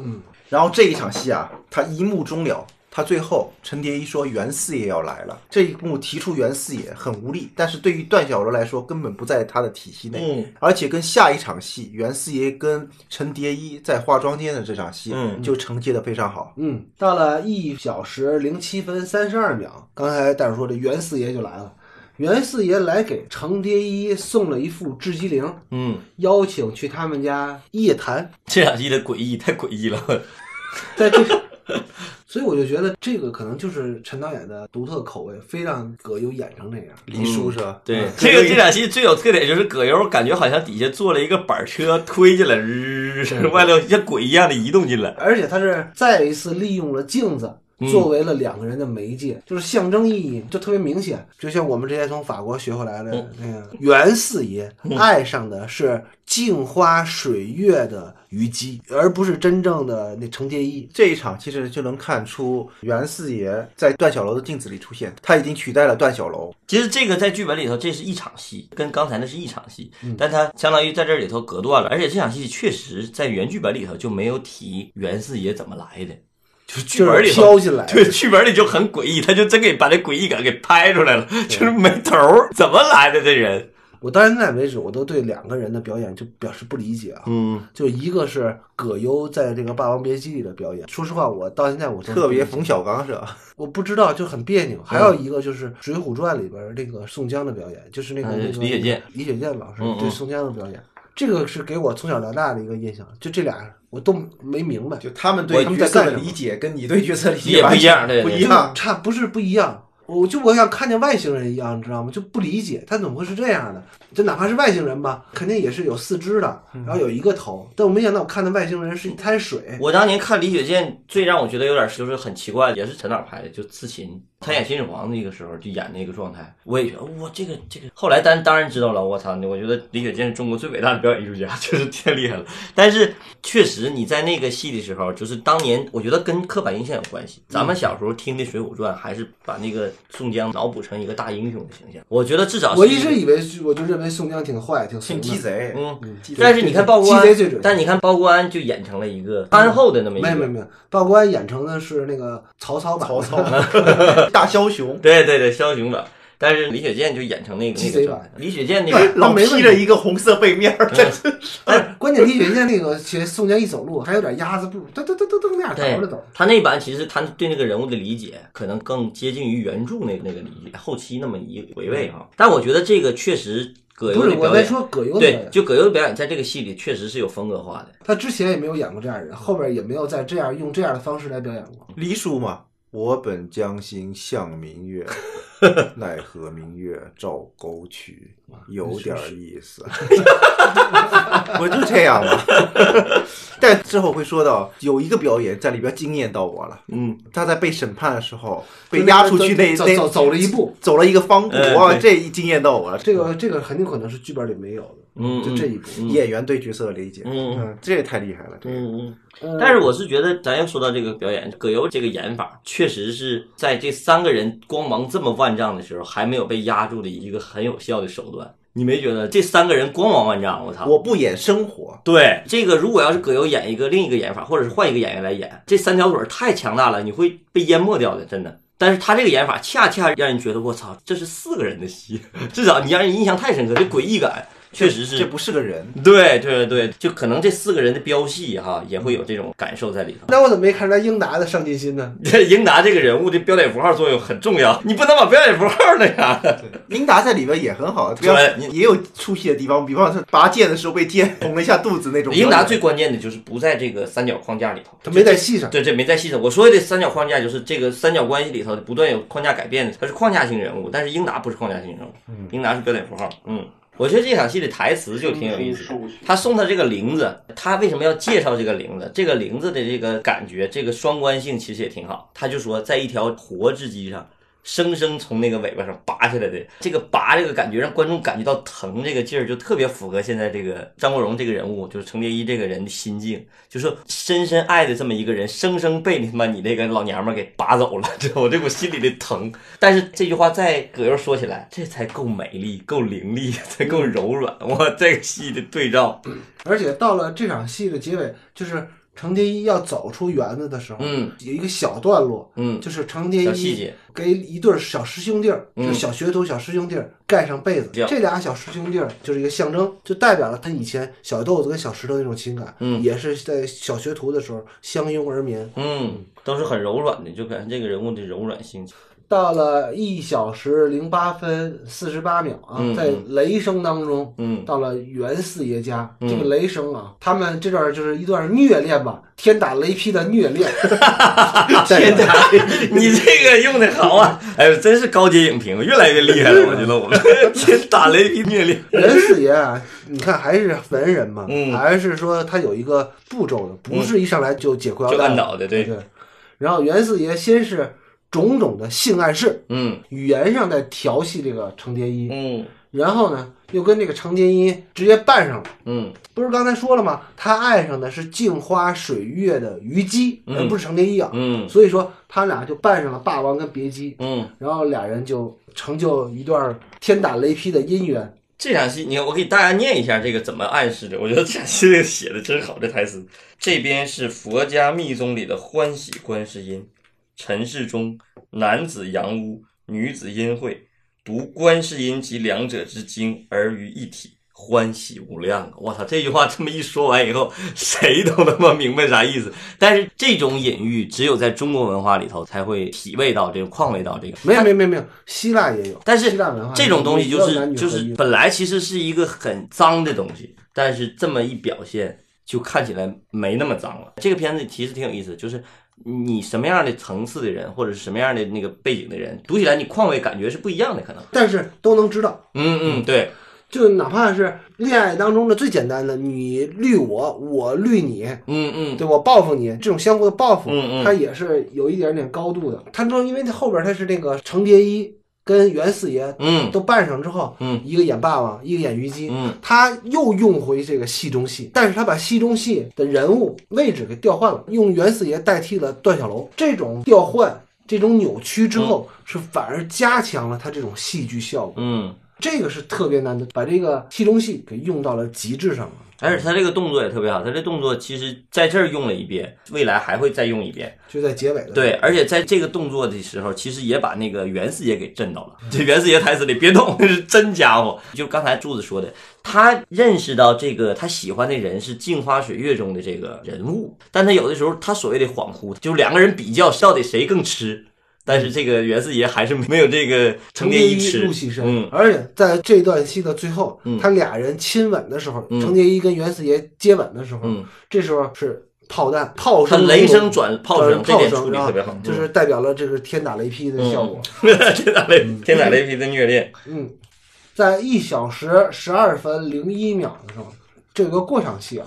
然后这一场戏啊，他一幕终了，他最后陈蝶衣说袁四爷要来了，这一幕提出袁四爷很无力，但是对于段小楼来说根本不在他的体系内，嗯，而且跟下一场戏袁四爷跟陈蝶衣在化妆间的这场戏，嗯就承接的非常好。嗯，到了一小时零七分三十二秒，刚才戴叔说这袁四爷就来了。袁四爷来给程蝶衣送了一副雉鸡灵，嗯，邀请去他们家夜谈。这场戏的诡异太诡异了。在这，所以我就觉得这个可能就是陈导演的独特口味，非让葛优演成这样。李叔是吧？对嗯，这个这场戏最有特点就是葛优感觉好像底下坐了一个板车推进来，日外头像鬼一样的移动进来。而且他是再一次利用了镜子嗯作为了两个人的媒介，就是象征意义就特别明显。就像我们这些从法国学回来的嗯那个袁四爷爱上的是镜花水月的虞姬，而不是真正的那程蝶衣。这一场其实就能看出袁四爷在段小楼的镜子里出现，他已经取代了段小楼。其实这个在剧本里头，这是一场戏，跟刚才那是一场戏，但他相当于在这里头隔断了。而且这场戏确实在原剧本里头就没有提袁四爷怎么来的，就是剧本里飘进来对，剧本里就很诡异，他就真给把这诡异感给拍出来了，就是没头儿，怎么来的这人？我到现在为止，我都对两个人的表演就表示不理解啊。嗯，就一个是葛优在这个《霸王别姬》里的表演，说实话，我到现在我特别冯小刚是吧？我不知道，就很别扭。还有一个就是《水浒传》里边那个宋江的表演，就是那个嗯那个李雪健，李雪健老师对宋江的表演，这个是给我从小到大的一个印象。就这俩我都没明白，就他们我他们的理解跟你对角色理解也不一样不一样。差不是不一样。我就我像看见外星人一样，你知道吗？就不理解他怎么会是这样的。就哪怕是外星人吧，肯定也是有四肢的，然后有一个头。但我没想到我看的外星人是一滩水。我当年看李雪健，最让我觉得有点就是很奇怪，也是陈导拍的，就刺秦，他演秦始皇那个时候就演那个状态，我也觉得哇，这个这个。后来当当然知道了，我操，我觉得李雪健是中国最伟大的表演艺术家，就是太厉害了。但是确实你在那个戏的时候，就是当年我觉得跟刻板印象有关系。咱们小时候听的《水浒传》，还是把那个宋江脑补成一个大英雄的形象。我觉得至少是我一直以为，我就认为宋江挺坏，挺。挺鸡贼，嗯，但是你看鲍国安鸡贼最准，但你看鲍国安就演成了一个憨厚的那么一个，没有没有没有，鲍国安演成的是那个曹操版的，曹操 大枭雄，对对对，枭雄版。但是李雪健就演成那个鸡贼版那个。李雪健那个，老披着一个红色背面儿，真是关键李雪健那个其实宋江一走路还有点鸭子步，噔噔噔噔噔那样对倒着走。他那版其实他对那个人物的理解可能更接近于原著那那个理解，后期那么一回味哈。但我觉得这个确实葛优不是的表演，我在说葛优的表对，就葛优的表演在这个戏里确实是有风格化的。他之前也没有演过这样的人，后边也没有再这样用这样的方式来表演过。黎叔嘛。我本将心向明月，奈何明月照沟渠，有点意思。我就这样嘛。但之后会说到有一个表演在里边惊艳到我了。嗯，他在被审判的时候被押出去那那走走走了一步，走了一个方步，嗯哇，这一惊艳到我了。这个这个很有可能是剧本里没有的，嗯就这一步。嗯演员对角色的理解，嗯嗯，这也太厉害了。嗯。嗯但是我是觉得，咱要说到这个表演，葛优这个演法，确实是在这三个人光芒这么万丈的时候，还没有被压住的一个很有效的手段。你没觉得这三个人光芒万丈？我操！我不演生活，对这个，如果要是葛优演一个另一个演法，或者是换一个演员来演，这三条腿儿太强大了，你会被淹没掉的，真的。但是他这个演法恰恰让人觉得，我操，这是四个人的戏，至少你让人印象太深刻，这诡异感确实是这不是个人。对对对，就可能这四个人的飙戏哈，也会有这种感受在里头。那我怎么没看出来英达的上进心呢？这英达这个人物的标点符号作用很重要，你不能把标点符号那啥。英达在里边也很好，不要对也有出戏的地方，比方说拔剑的时候被剑捅了一下肚子那种。英达最关键的就是不在这个三角框架里头，他没在戏上。对，这没在戏上。我说的三角框架就是这个三角关系里头不断有框架改变的，他是框架性人物，但是英达不是框架性人物，英达是标点符号。嗯，我觉得这场戏的台词就挺有意思的。他送他这个铃子，他为什么要介绍这个铃子？这个铃子的这个感觉，这个双关性其实也挺好。他就说，在一条活字机上。生生从那个尾巴上拔下来的这个拔这个感觉，让观众感觉到疼这个劲儿，就特别符合现在这个张国荣这个人物，就是程蝶衣这个人的心境，就是深深爱的这么一个人，生生被你他妈你那个老娘们给拔走了，这 我这股心里的疼。但是这句话再葛优说起来，这才够美丽，够凌厉，才够柔软。哇，这个戏的对照，而且到了这场戏的结尾，就是程蝶衣要走出园子的时候，嗯有一个小段落，嗯，就是程蝶衣给一对儿小师兄弟儿，嗯就小学徒、小师兄弟儿盖上被子。这俩小师兄弟儿就是一个象征，就代表了他以前小豆子跟小石头那种情感，嗯也是在小学徒的时候相拥而眠。嗯，都是很柔软的，就感觉这个人物的柔软性。到了一小时零八分四十八秒啊，嗯在雷声当中，嗯。到了袁四爷家，嗯。这个雷声啊，他们这段就是一段虐恋吧，天打雷劈的虐恋。天哪，你这个用的好啊！哎呦，真是高阶影评，越来越厉害了。我觉得我们。天打雷劈虐恋，袁四爷啊，你看还是文人嘛，嗯。还是说他有一个步骤的，不是一上来就解裤腰带就带按倒的，对，对。然后袁四爷先是种种的性暗示，嗯语言上在调戏这个程蝶衣，嗯然后呢又跟这个程蝶衣直接扮上了。嗯不是刚才说了吗？他爱上的是镜花水月的虞姬，嗯而不是程蝶衣啊。嗯所以说他俩就扮上了霸王跟别姬，嗯，然后俩人就成就一段天打雷劈的姻缘。这场戏，你看，我给大家念一下这个怎么暗示的。我觉得这场戏这个写的真好，这台词。这边是佛家密宗里的欢喜观世音，尘世中男子阳污，女子阴晦，读观世音及两者之经而于一体，欢喜无量。我操，这句话这么一说完以后，谁都他妈明白啥意思。但是这种隐喻只有在中国文化里头才会体味到这个况味到这个。没有没有没有没有，希腊也有，但是希腊文化这种东西就是就是本来其实是一个很脏的东西，但是这么一表现，就看起来没那么脏了。这个片子其实挺有意思，就是你什么样的层次的人，或者是什么样的那个背景的人，读起来你况味感觉是不一样的，可能。但是都能知道。嗯嗯，对，就哪怕是恋爱当中的最简单的，你绿我，我绿你，嗯嗯对我报复你，这种相互的报复，嗯嗯它也是有一点点高度的。它说，因为它后边它是那个程蝶衣跟袁四爷嗯都扮上之后，嗯一个演霸王，一个演虞姬，嗯他又用回这个戏中戏，但是他把戏中戏的人物位置给调换了，用袁四爷代替了段小楼。这种调换、这种扭曲之后，是反而加强了他这种戏剧效果。嗯，这个是特别难的，把这个戏中戏给用到了极致上了。而且他这个动作也特别好，他这动作其实在这儿用了一遍，未来还会再用一遍。就在结尾的，对，而且在这个动作的时候，其实也把那个袁四爷给震到了。这袁四爷台词里别动，那 是真家伙。就刚才柱子说的，他认识到这个他喜欢的人是镜花水月中的这个人物，但他有的时候他所谓的恍惚，就是两个人比较到底谁更吃。但是这个袁四爷还是没有这个程程蝶衣蝶衣吃入戏深，嗯。而且在这段戏的最后，嗯。他俩人亲吻的时候，嗯。程蝶衣跟袁四爷接吻的时候，嗯，这时候是炮弹、炮他声、雷声转炮声，这炮点声啊处理特别好，就是代表了这个天打雷劈的效果。天打雷天打雷劈的虐恋，嗯，在一小时十二分零一秒的时候，这有个过场戏啊。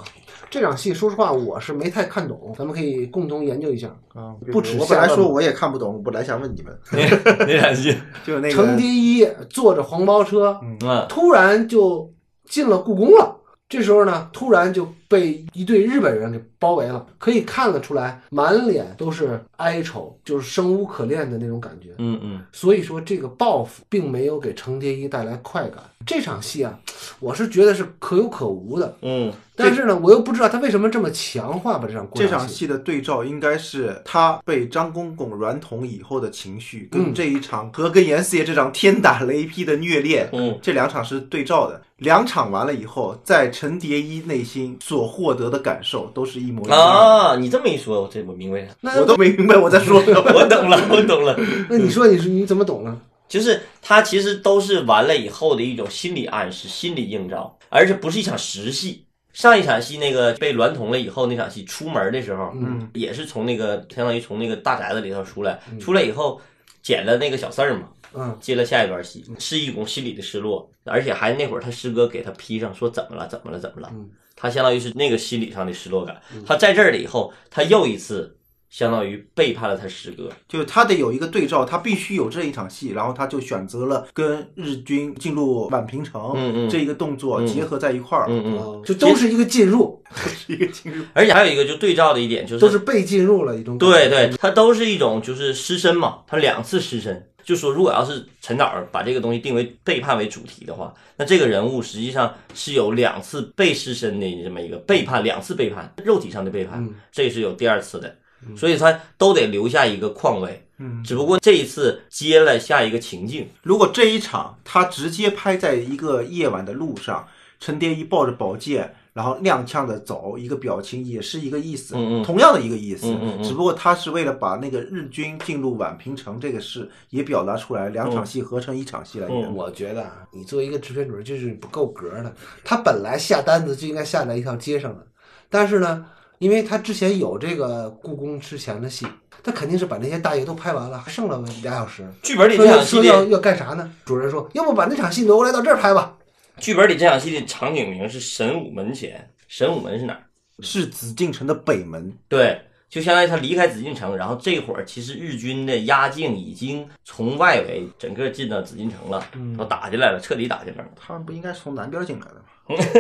这场戏，说实话，我是没太看懂，咱们可以共同研究一下。啊，不止我本来说我也看不懂，我本来想问你们，那那场戏，就那个程蝶衣坐着黄包车，嗯突然就进了故宫了。这时候呢，突然就被一队日本人给包围了，可以看得出来，满脸都是哀愁，就是生无可恋的那种感觉。嗯嗯，所以说，这个报复并没有给程蝶衣带来快感。这场戏啊，我是觉得是可有可无的。嗯，但是呢，我又不知道他为什么这么强化吧这场过这场场戏的对照应该是他被张公公软捅以后的情绪，跟嗯这一场和跟严四爷这场天打雷劈的虐恋，嗯，这两场是对照的。两场完了以后，在程蝶衣内心所获得的感受都是一模一样。啊，你这么一说，我这我明白了，那我都没明白我在说什么。我懂了，我懂了。那你说你说你怎么懂呢？就是它其实都是完了以后的一种心理暗示、心理映照，而且不是一场实戏。上一场戏那个被娈童了以后那场戏，出门的时候，嗯，也是从那个相当于从那个大宅子里头出来，出来以后捡了那个小四儿嘛，嗯，接了下一段戏，是一种心理的失落，而且还那会儿他师哥给他批上说怎么了，怎么了，怎么了嗯，他相当于是那个心理上的失落感。他在这儿了以后，他又一次相当于背叛了他师哥，就是他得有一个对照，他必须有这一场戏，然后他就选择了跟日军进入宛平城嗯嗯这一个动作嗯结合在一块儿，嗯嗯，哦就都是一个进入，是一个进入。而且还有一个就对照的一点就是都是被进入了一种。对对，他都是一种就是失身嘛，他两次失身。就说如果要是陈导把这个东西定为背叛为主题的话，那这个人物实际上是有两次被失身的这么一个背叛，两次背叛，肉体上的背叛，嗯。这是有第二次的，所以他都得留下一个况位。嗯，只不过这一次接了下一个情境，如果这一场他直接拍在一个夜晚的路上，陈蝶衣抱着宝剑，然后踉跄的走，一个表情也是一个意思，嗯嗯同样的一个意思，只不过他是为了把那个日军进入宛平城这个事也表达出来，两场戏合成一场戏来演。嗯我觉得啊，你作为一个制片主任就是不够格的。他本来下单子就应该下在一条街上的，但是呢，因为他之前有这个故宫之前的戏，他肯定是把那些大爷都拍完了，还剩了俩小时。剧本里说要要干啥呢？主任说，要不把那场戏挪过来到这儿拍吧。剧本里这场戏的场景名是神武门前，神武门是哪儿？是紫禁城的北门，对，就相当于他离开紫禁城，然后这会儿其实日军的压境已经从外围整个进到紫禁城了，嗯都打进来了，彻底打进来了。他们不应该是从南边进来的吗？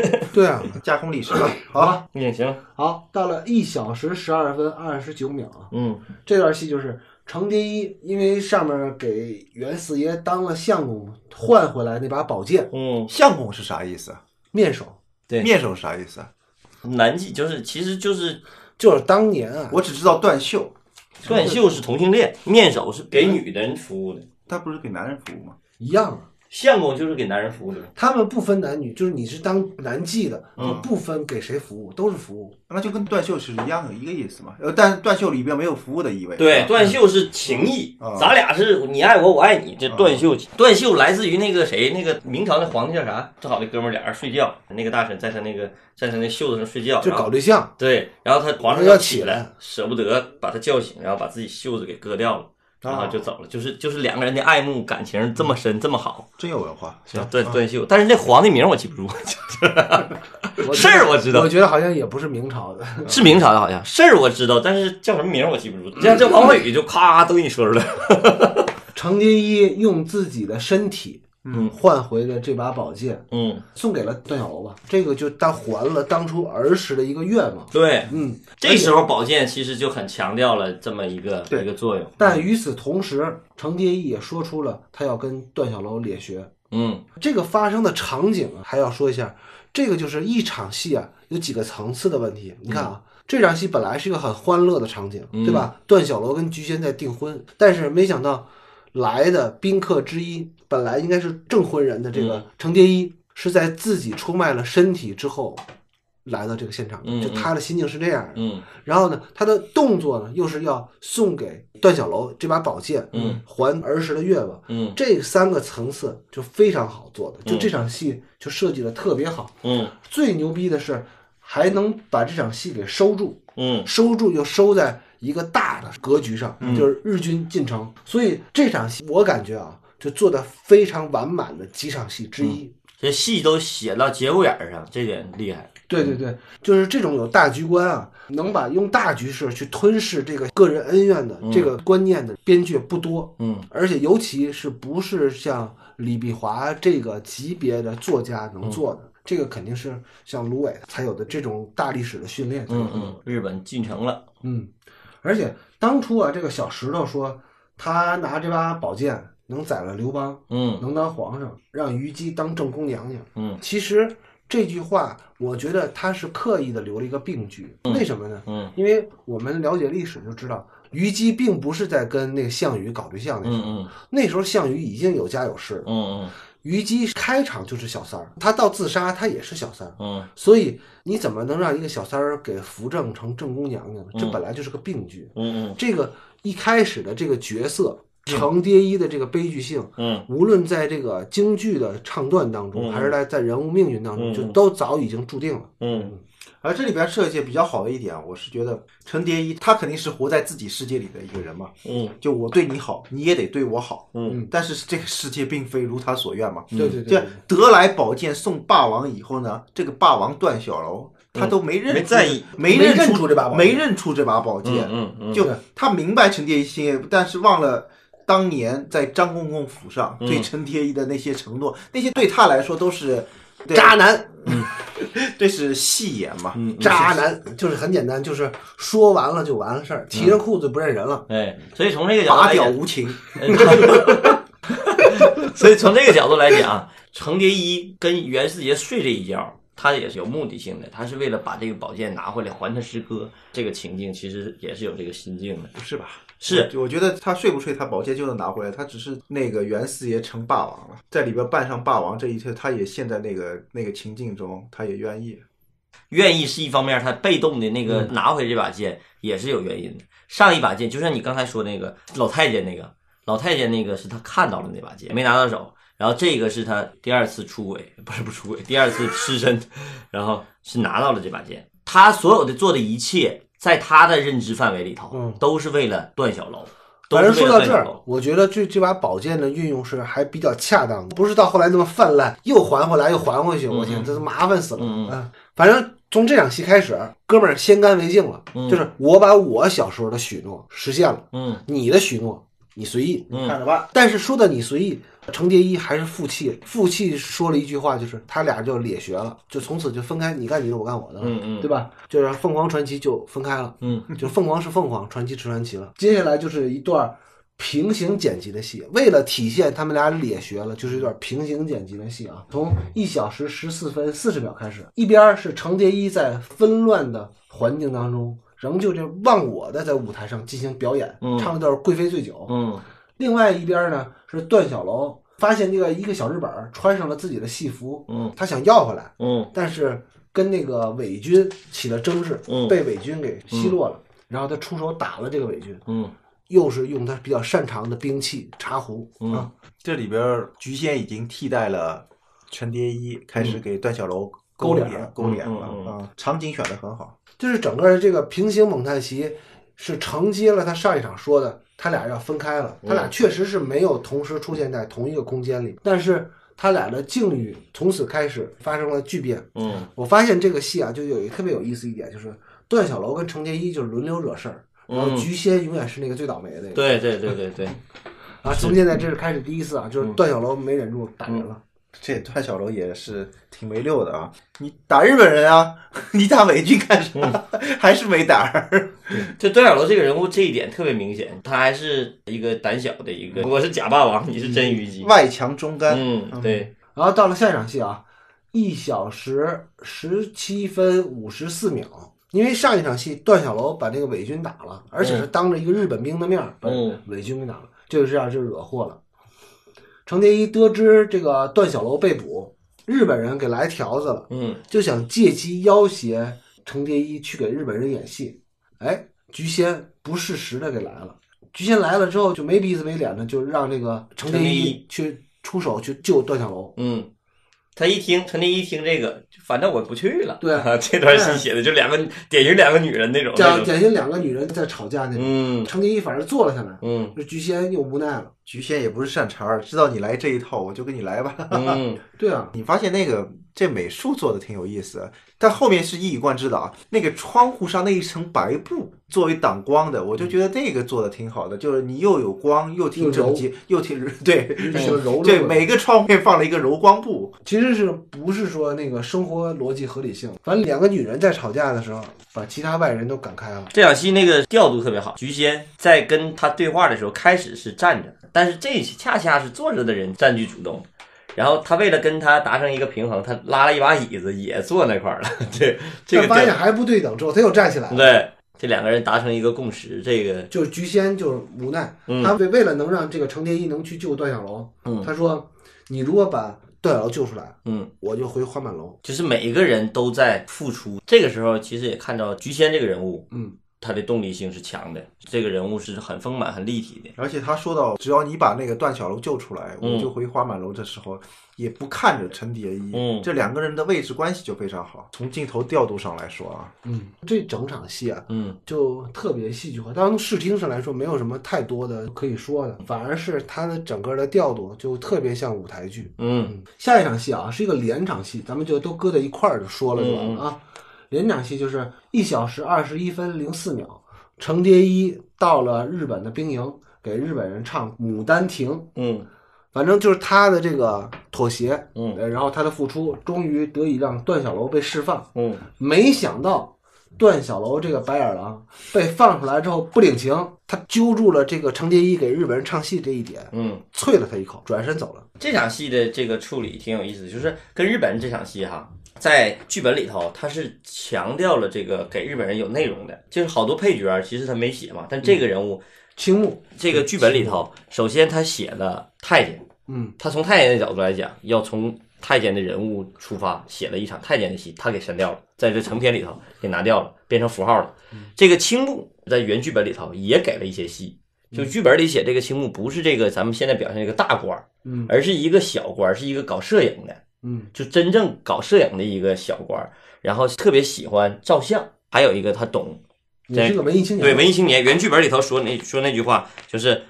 对啊，架空历史吧。好吧，嗯，行，好，到了一小时十二分二十九秒啊，嗯这段戏就是程蝶衣因为上面给袁四爷当了相公，换回来那把宝剑嗯，相公是啥意思？面首，对面首是啥意思？南记就是其实就是就是当年啊，我只知道断袖，断袖是同性恋，面首是给女的人服务的，他不是给男人服务吗？一样啊。相公就是给男人服务的。他们不分男女，就是你是当男妓的，不分给谁服务，都是服务。那就跟断袖是一样的一个意思嘛。呃，但断袖里边没有服务的意味。对，啊断袖是情谊，啊咱俩是你爱我，我爱你。这断袖，断袖来自于那个谁，那个明朝那皇帝叫啥？正好那哥们俩人睡觉，那个大臣在他那个在他那袖子上睡觉，就搞对象，对，然后他皇上要起起来，舍不得把他叫醒，然后把自己袖子给割掉了，然后啊就走了。就是就是两个人的爱慕感情这么深这么好，真有文化。是段段秀。但是那皇帝名我记不住，我事儿我知道我觉得好像也不是明朝的。是明朝的好像事儿我知道，但是叫什么名我记不住。这样这王华宇就咔都给你说出来了。程蝶衣用自己的身体，嗯换回了这把宝剑，嗯，送给了段小楼吧。这个就当还了当初儿时的一个愿望。对，嗯，这时候宝剑其实就很强调了这么一个对一个作用。但与此同时，程蝶衣也说出了他要跟段小楼列学。嗯这个发生的场景啊，还要说一下，这个就是一场戏啊，有几个层次的问题。你看啊，这场戏本来是一个很欢乐的场景，对吧？段小楼跟菊仙在订婚，但是没想到来的宾客之一，本来应该是证婚人的这个嗯程蝶衣，是在自己出卖了身体之后。来到这个现场，嗯就他的心境是这样的。嗯然后呢，他的动作呢，又是要送给段小楼这把宝剑，嗯，还儿时的愿望。嗯这三个层次就非常好做的，就嗯这场戏就设计的特别好。嗯最牛逼的是还能把这场戏给收住，嗯收住又收在一个大的格局上，就是日军进城。所以这场戏我感觉啊，就做的非常完满的几场戏之一。这戏都写到节骨眼儿上，这点厉害。对对对，就是这种有大局观啊，能把用大局势去吞噬这个个人恩怨的这个观念的编剧不多。嗯而且尤其是不是像李碧华这个级别的作家能做的，这个肯定是像芦苇才有的这种大历史的训练。嗯嗯，日本进城了，嗯，而且当初啊，这个小石头说他拿这把宝剑能宰了刘邦，嗯能当皇上，让虞姬当正宫娘娘。嗯其实这句话，我觉得他是刻意的留了一个病句，为什么呢？嗯因为我们了解历史就知道，虞姬并不是在跟那个项羽搞对象那时候，嗯嗯那时候项羽已经有家有室，嗯虞姬开场就是小三儿，她到自杀她也是小三儿，嗯。所以你怎么能让一个小三儿给扶正成正宫娘娘呢？这本来就是个病句。嗯这个一开始的这个角色程蝶衣的这个悲剧性，嗯。无论在这个京剧的唱段当中，嗯。还是在在人物命运当中，嗯。就都早已经注定了。嗯而这里边设计比较好的一点，我是觉得程蝶衣他肯定是活在自己世界里的一个人嘛，嗯。就我对你好，你也得对我好，嗯。但是这个世界并非如他所愿嘛。对对对。这得来宝剑送霸王以后呢，这个霸王段小楼他都没认出没在意，没没认认出这把宝剑没认出这把宝剑，嗯嗯就他明白程蝶衣心意，但是忘了当年在张公公府上嗯对程蝶衣的那些承诺，那些对他来说都是对渣男，对是戏言嘛。嗯渣男就是很简单，就是说完了就完了事儿，提着裤子不认人了。哎，所以从这个角度拔来讲，屌无情，所以从这个角度来讲，程蝶衣跟袁世杰睡这一觉，他也是有目的性的，他是为了把这个宝剑拿回来还他师哥。这个情境其实也是有这个心境的。不是吧？是我，我觉得他睡不睡，他宝剑就能拿回来，他只是那个袁四爷成霸王了，在里边扮上霸王这一切，他也陷在那个那个情境中，他也愿意。愿意是一方面，他被动的那个拿回这把剑也是有原因的。上一把剑，就像你刚才说那个老太监那个，老太监那个是他看到了那把剑，没拿到手。然后这个是他第二次出轨，不是不出轨，第二次失身，然后是拿到了这把剑。他所有的做的一切，在他的认知范围里头，嗯都是为了段小楼。都反正说到这儿我觉得这这把宝剑的运用是还比较恰当的，不是到后来那么泛滥，又还回来又还回去，我天，这都麻烦死了。嗯嗯反正从这场戏开始，哥们儿先干为敬了，嗯就是我把我小时候的许诺实现了，嗯你的许诺你随意。嗯看着办。但是说的你随意，程蝶衣还是负气，负气说了一句话，就是他俩就咧学了，就从此就分开，你干你的，我干我的了，嗯嗯对吧？就是凤凰传奇就分开了，嗯就凤凰是凤凰，传奇是传奇了。接下来就是一段平行剪辑的戏，为了体现他们俩咧学了，就是一段平行剪辑的戏啊。从一小时十四分四十秒开始，一边是程蝶衣在纷乱的环境当中，仍旧这忘我的在舞台上进行表演，嗯唱一段《贵妃醉酒》。嗯另外一边呢是段小楼发现这个一个小日本儿穿上了自己的戏服，嗯他想要回来，嗯但是跟那个伪军起了争执，嗯被伪军给奚落了，然后他出手打了这个伪军，嗯又是用他比较擅长的兵器茶壶嗯啊，这里边菊仙已经替代了陈蝶衣，开始给段小楼勾脸脸勾脸了嗯嗯嗯啊！场景选的很好，就是整个这个平行蒙太奇是承接了他上一场说的，他俩要分开了，他俩确实是没有同时出现在同一个空间里，但是他俩的境遇从此开始发生了巨变。嗯我发现这个戏啊，就有一个特别有意思一点，就是段小楼跟程蝶衣就是轮流惹事儿，然后嗯菊仙永远是那个最倒霉的那个。对对对对对，啊，从现在这是开始第一次啊，就是段小楼没忍住打人了。这段小楼也是挺没溜的啊！你打日本人啊，你打伪军干啥？还是没胆儿。就段小楼这个人物这一点特别明显，他还是一个胆小的一个，我是假霸王，你是真虞姬。外强中干，嗯，对，然后到了下一场戏啊，一小时十七分五十四秒。因为上一场戏段小楼把这个伪军打了，而且是当着一个日本兵的面儿把嗯伪军给打了，这个这样就惹祸了。程蝶衣得知这个段小楼被捕，日本人给来条子了，嗯就想借机要挟程蝶衣去给日本人演戏。哎，菊仙不适时的给来了。菊仙来了之后就没鼻子没脸的，就让这个程蝶衣衣去出手去救段小楼。嗯，他一听程蝶衣一听这个，反正我不去了。对啊，这段戏写的就两个典型两个女人那种。那讲种典型两个女人在吵架那种。嗯程蝶衣反正坐了下来，嗯这菊仙又无奈了。菊仙也不是善茬儿，知道你来这一套，我就跟你来吧。嗯对啊，你发现那个这美术做的挺有意思，但后面是一以贯之的啊。那个窗户上那一层白布作为挡光的，我就觉得那个做的挺好的，就是你又有光，又挺整洁，又挺 对就柔对，了每个窗面放了一个柔光布，其实是不是说那个生活逻辑合理性？反正两个女人在吵架的时候，把其他外人都赶开了。这场戏那个调度特别好，菊仙在跟他对话的时候，开始是站着，但是这恰恰是坐着的人占据主动。然后他为了跟他达成一个平衡，他拉了一把椅子也坐那块儿了。这这个发现还不对等之后，他又站起来了。对，这两个人达成一个共识，这个就是菊仙就是无奈，嗯他为为了能让这个程蝶衣能去救段小楼，嗯他说：“你如果把段小楼救出来，嗯，我就回花满楼。就是每一个人都在付出。这个时候其实也看到菊仙这个人物，嗯，他的动力性是强的，这个人物是很丰满、很立体的。而且他说到，只要你把那个段小楼救出来，嗯我就回花满楼。的时候也不看着陈蝶衣，嗯这两个人的位置关系就非常好。从镜头调度上来说啊，嗯，这整场戏啊，嗯就特别戏剧化。当然，视听上来说，没有什么太多的可以说的，反而是他的整个的调度就特别像舞台剧。嗯下一场戏啊，是一个连场戏，咱们就都搁在一块儿就说了就完了啊。连场戏就是一小时二十一分零四秒，程蝶衣到了日本的兵营，给日本人唱《牡丹亭》，嗯反正就是他的这个妥协，嗯呃然后他的付出，终于得以让段小楼被释放。嗯没想到段小楼这个白眼狼被放出来之后不领情，他揪住了这个程蝶衣给日本人唱戏这一点，嗯，啐了他一口，转身走了。这场戏的这个处理挺有意思，就是跟日本人这场戏哈，在剧本里头，他是强调了这个给日本人有内容的，就是好多配角其实他没写嘛，但这个人物，青木，这个剧本里头，首先他写了太监，嗯，他从太监的角度来讲，要从太监的人物出发，写了一场太监的戏，他给删掉了，在这成片里头给拿掉了，变成符号了。这个青木在原剧本里头也给了一些戏，就剧本里写这个青木不是这个咱们现在表现这个大官儿，嗯。而是一个小官儿，是一个搞摄影的，嗯。就真正搞摄影的一个小官儿，然后特别喜欢照相，还有一个他懂你是个文艺青年，对，文艺青年原剧本里头说那说那句话，就是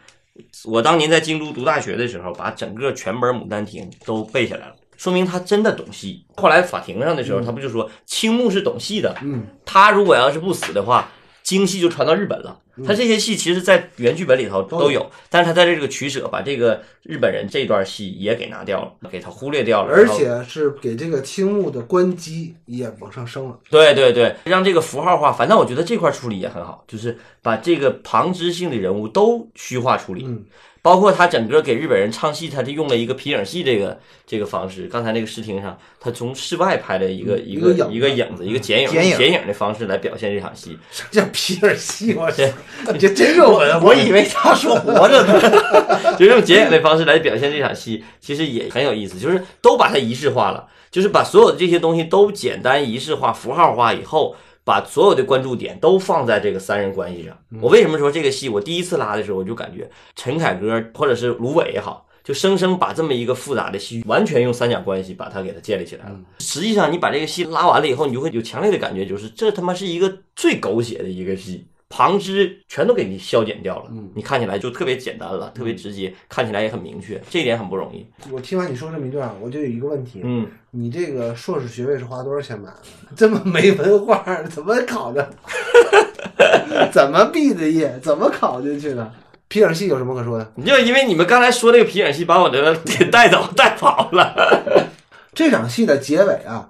我当年在京都读大学的时候，把整个全本《牡丹亭》都背下来了，说明他真的懂戏。后来法庭上的时候，他不就说青木是懂戏的，嗯，他如果要是不死的话，京戏就传到日本了。他这些戏其实，在原剧本里头都有，但是他在这个取舍，把这个日本人这段戏也给拿掉了，给他忽略掉了，而且是给这个青木的关机也往上升了。对对对，让这个符号化，反正我觉得这块处理也很好，就是把这个旁支性的人物都虚化处理，嗯包括他整个给日本人唱戏，他就用了一个皮影戏这个这个方式。刚才那个视听上，他从室外拍的一个、嗯一个一个影子一个剪影剪影的方式来表现这场戏。什么叫皮影戏？我对你这真是我我以为他说活着呢，就用剪影的方式来表现这场戏，其实也很有意思，就是都把它仪式化了，就是把所有的这些东西都简单仪式化、符号化以后，把所有的关注点都放在这个三人关系上。我为什么说这个戏，我第一次拉的时候，我就感觉陈凯歌或者是芦苇也好。就生生把这么一个复杂的戏，完全用三角关系把它给它建立起来了。实际上，你把这个戏拉完了以后，你就会有强烈的感觉，就是这他妈是一个最狗血的一个戏，旁支全都给你消减掉了，你看起来就特别简单了，特别直接，看起来也很明确，这一点很不容易。我听完你说这么一段，我就有一个问题，嗯，你这个硕士学位是花多少钱买的？这么没文化，怎么考的？怎么毕的业？怎么考进去的？皮影戏有什么可说的？你就因为你们刚才说那个皮影戏，把我的给带走带跑了。这场戏的结尾啊，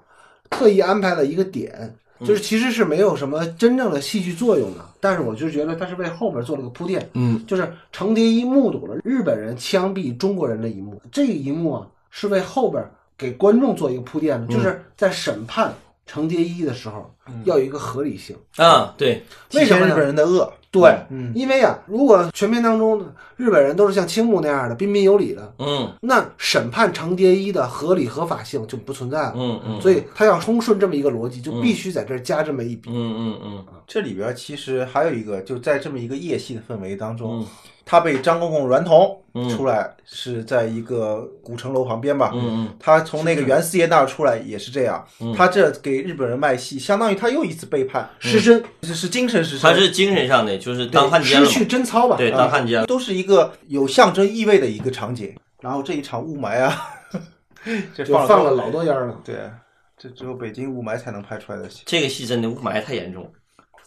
特意安排了一个点，嗯就是其实是没有什么真正的戏剧作用的，但是我就觉得它是为后边做了个铺垫。嗯，就是程蝶衣目睹了日本人枪毙中国人的一幕，这一幕啊是为后边给观众做一个铺垫的，嗯就是在审判程蝶衣的时候要有一个合理性。啊，对，为什么日本人的恶？对，嗯，因为啊，如果全片当中呢，日本人都是像青木那样的彬彬有礼的，嗯。那审判程蝶衣的合理合法性就不存在了。嗯嗯，所以他要通顺这么一个逻辑，就必须在这儿加这么一笔。嗯嗯嗯。这里边其实还有一个，就在这么一个夜戏的氛围当中，嗯他被张公公阮童嗯出来，是在一个古城楼旁边吧？嗯嗯他从那个袁四爷那儿出来也是这样，嗯他这给日本人卖戏，相当于他又一次背叛，失身，这是精神失身，他是精神上的，就是当汉奸失去贞操吧？对，啊当汉奸。都是一个有象征意味的一个场景。然后这一场雾霾啊，这就放了老多烟儿了。对，这只有北京雾霾才能拍出来的戏。这个戏真的雾霾太严重。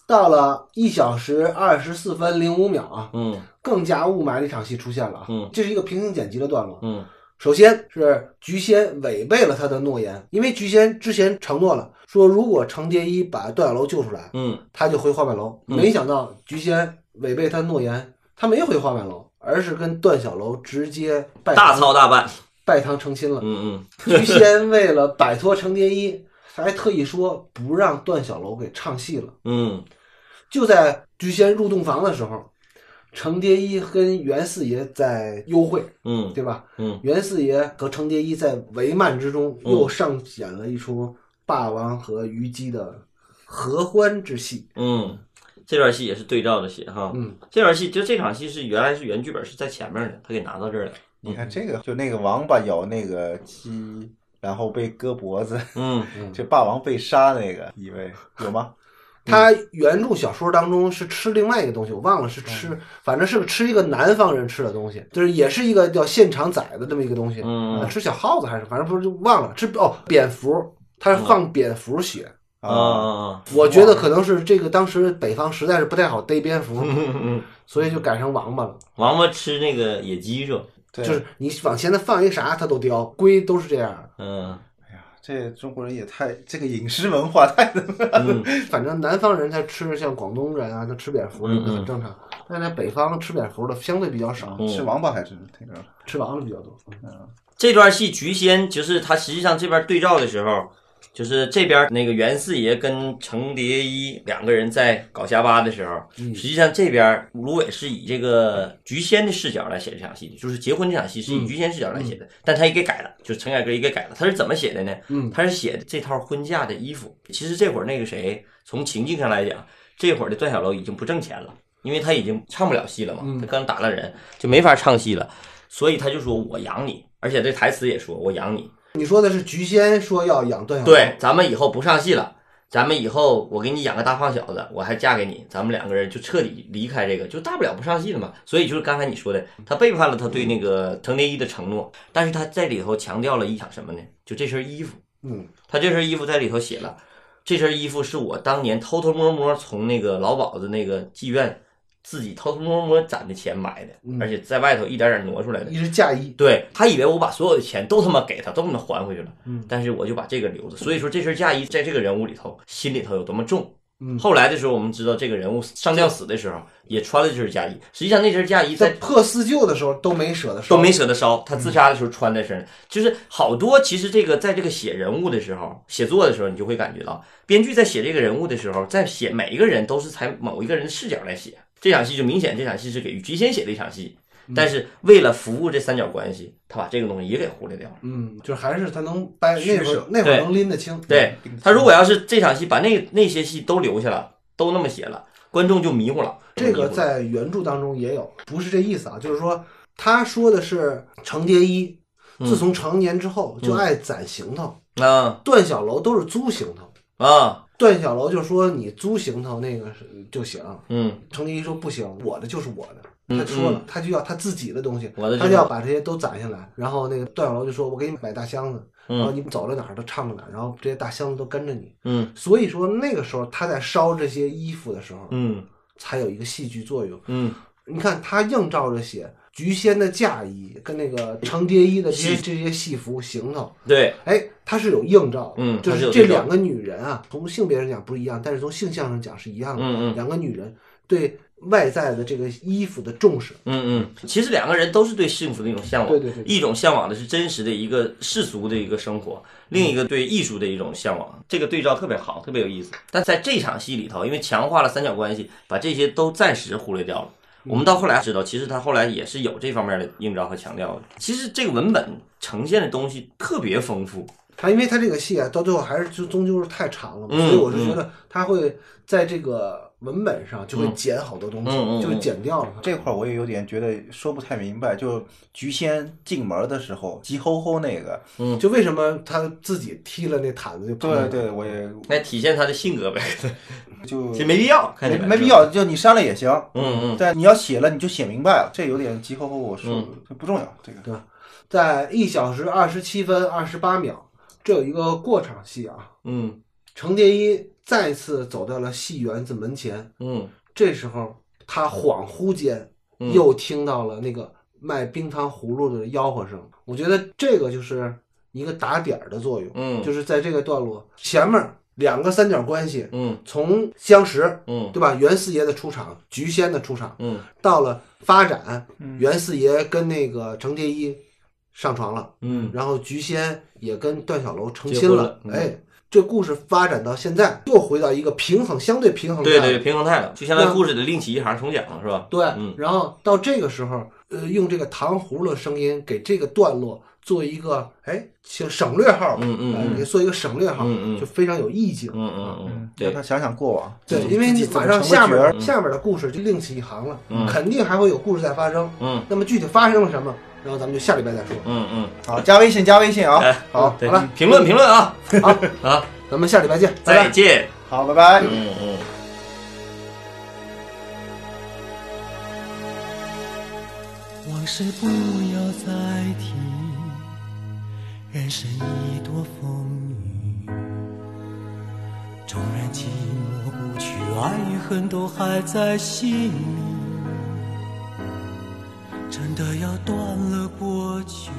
到了一小时二十四分零五秒啊，嗯更加雾霾的一场戏出现了啊。嗯这是一个平行剪辑的段落。嗯首先是菊仙违背了他的诺言，因为菊仙之前承诺了，说如果程蝶衣把段小楼救出来，嗯他就回花满楼。嗯没想到菊仙违背他诺言，他没回花满楼，而是跟段小楼直接拜大堂操大办。拜堂成亲了。嗯嗯菊仙为了摆脱程蝶衣，还特意说不让段小楼给唱戏了。嗯就在菊仙入洞房的时候，程蝶衣跟袁四爷在幽会，嗯对吧？嗯袁四爷和程蝶衣在帷幔之中嗯又上演了一出霸王和虞姬的合欢之戏。嗯，这段戏也是对照着写哈。嗯，这段戏就这场戏是原来是原剧本是在前面的，他给拿到这儿了。你看这个，就那个王八咬那个鸡，然后被割脖子，嗯这霸王被杀那个，以为有吗？他原著小说当中是吃另外一个东西，我忘了是吃，反正是吃一个南方人吃的东西，就是也是一个叫现场宰的这么一个东西。嗯啊吃小耗子还是反正不是就忘了吃哦蝙蝠，他是放蝙蝠血。啊啊我觉得可能是这个当时北方实在是不太好逮蝙蝠，嗯嗯，所以就改成王八了。王八吃那个野鸡是吧？对，就是你往前头放一个啥，它都叼，龟都是这样。嗯这中国人也太这个饮食文化太嗯。反正南方人他吃像广东人啊，他吃蝙蝠嗯嗯。很正常，但在北方吃蝙蝠的相对比较少，嗯。吃王八还是挺正常。吃王八比较多。这段戏菊仙就是他实际上这边对照的时候，就是这边那个袁四爷跟程蝶衣两个人在搞瞎巴的时候，嗯实际上这边芦苇是以这个菊仙的视角来写这场戏的，就是结婚这场戏是以菊仙视角来写的，但他也给改了，就是陈凯歌也给改了。他是怎么写的呢？嗯他是写的这套婚嫁的衣服。其实这会儿那个谁，从情境上来讲，这会儿的段小楼已经不挣钱了，因为他已经唱不了戏了嘛，嗯他刚打了人，就没法唱戏了，所以他就说我养你，而且这台词也说我养你。你说的是菊仙说要养段小楼，对，咱们以后不上戏了，咱们以后我给你养个大胖小子，我还嫁给你，咱们两个人就彻底离开这个，就大不了不上戏了嘛。所以就是刚才你说的，他背叛了他对那个程蝶衣的承诺，但是他在里头强调了一场什么呢？就这身衣服，嗯他这身衣服在里头写了，这身衣服是我当年偷偷摸摸从那个老鸨子那个妓院自己偷偷摸摸攒的钱买的，嗯而且在外头一点点挪出来的。一直嫁衣，对他以为我把所有的钱都他妈给他，都他妈还回去了，嗯但是我就把这个留着。所以说这身嫁衣在这个人物里头心里头有多么重。嗯后来的时候，我们知道这个人物上吊死的时候也穿了这身嫁衣，实际上那身嫁衣在在破四旧的时候都没舍得烧，都没舍得烧，他自杀的时候穿在身上，就是好多。其实这个在这个写人物的时候，写作的时候，你就会感觉到，编剧在写这个人物的时候，在写每一个人都是采某一个人的视角来写。这场戏就明显，这场戏是给于菊仙写的一场戏，但是为了服务这三角关系，他把这个东西也给忽略掉了。嗯，就是还是他能掰那会儿那会儿能拎得清，对他如果要是这场戏把那那些戏都留下了，都那么写了，观众就迷糊了。这个在原著当中也有，不是这意思啊，就是说他说的是程蝶衣嗯自从成年之后就爱攒行头，啊段小楼都是租行头，啊段小楼就说你租行头那个是就行，嗯程蝶衣说不行，我的就是我的。嗯他说了，他就要他自己的东西，他就要把这些都攒下来。然后那个段小楼就说：“我给你买大箱子，然后嗯你们走到哪儿都唱到哪儿，然后这些大箱子都跟着你。”嗯所以说那个时候他在烧这些衣服的时候，嗯才有一个戏剧作用。嗯你看他映照着写菊仙的嫁衣跟那个程蝶衣的这些这些戏服行头，对，哎，他是有映照的，嗯就是这两个女人啊，从性别上讲不一样，但是从性向上讲是一样的。嗯嗯两个女人对外在的这个衣服的重视，嗯嗯，其实两个人都是对幸福的一种向往，对对对一种向往的是真实的一个世俗的一个生活，另一个对艺术的一种向往，这个对照特别好，特别有意思。但在这场戏里头，因为强化了三角关系，把这些都暂时忽略掉了。我们到后来知道，其实他后来也是有这方面的硬照和强调的。其实这个文本呈现的东西特别丰富，他因为他这个戏啊，到最后还是就终究是太长了所以我是觉得他会在这个文本上就会嗯剪好多东西，嗯嗯嗯就会剪掉了。这块儿我也有点觉得说不太明白，就菊仙进门的时候急吼吼那个，就为什么他自己踢了那毯子就跑了对对，我也 那体现他的性格呗，就没必要，没没必。要，就你删了也行，嗯嗯但你要写了你就写明白了，这有点急吼吼，我说嗯这不重要，这个对吧？在一小时二十七分二十八秒，这有一个过场戏啊。嗯程蝶衣再次走到了戏园子门前，嗯。这时候他恍惚间嗯。又听到了那个卖冰糖葫芦的吆喝声。我觉得这个就是一个打点儿的作用，嗯。就是在这个段落前面两个三角关系，嗯。从相识，嗯。对吧？袁四爷的出场，菊仙的出场，嗯。到了发展，嗯。袁四爷跟那个程蝶衣上床了，嗯。然后菊仙也跟段小楼成亲了婚了嗯。哎。这故事发展到现在，又回到一个平衡、相对平衡对态对平衡态了，就相当于故事的另起一行重讲了，是吧？对，嗯然后到这个时候，呃，用这个糖葫芦的声音给这个段落做一个哎，请省略号吧，嗯嗯给做一个省略号，嗯嗯就非常有意境。嗯嗯嗯，对让他，想想过往，对，因为你马上下面下面的故事就另起一行了，嗯肯定还会有故事在发生。嗯那么具体发生了什么，然后咱们就下礼拜再说。嗯嗯，好，加微信，加微信啊哎，好，好了，评论评论啊好，啊，咱们下礼拜见。再见，好，拜拜。嗯嗯。往事不要再提，人生已多风雨。纵然寂寞不去，爱与恨都还在心里。真的要断了过去，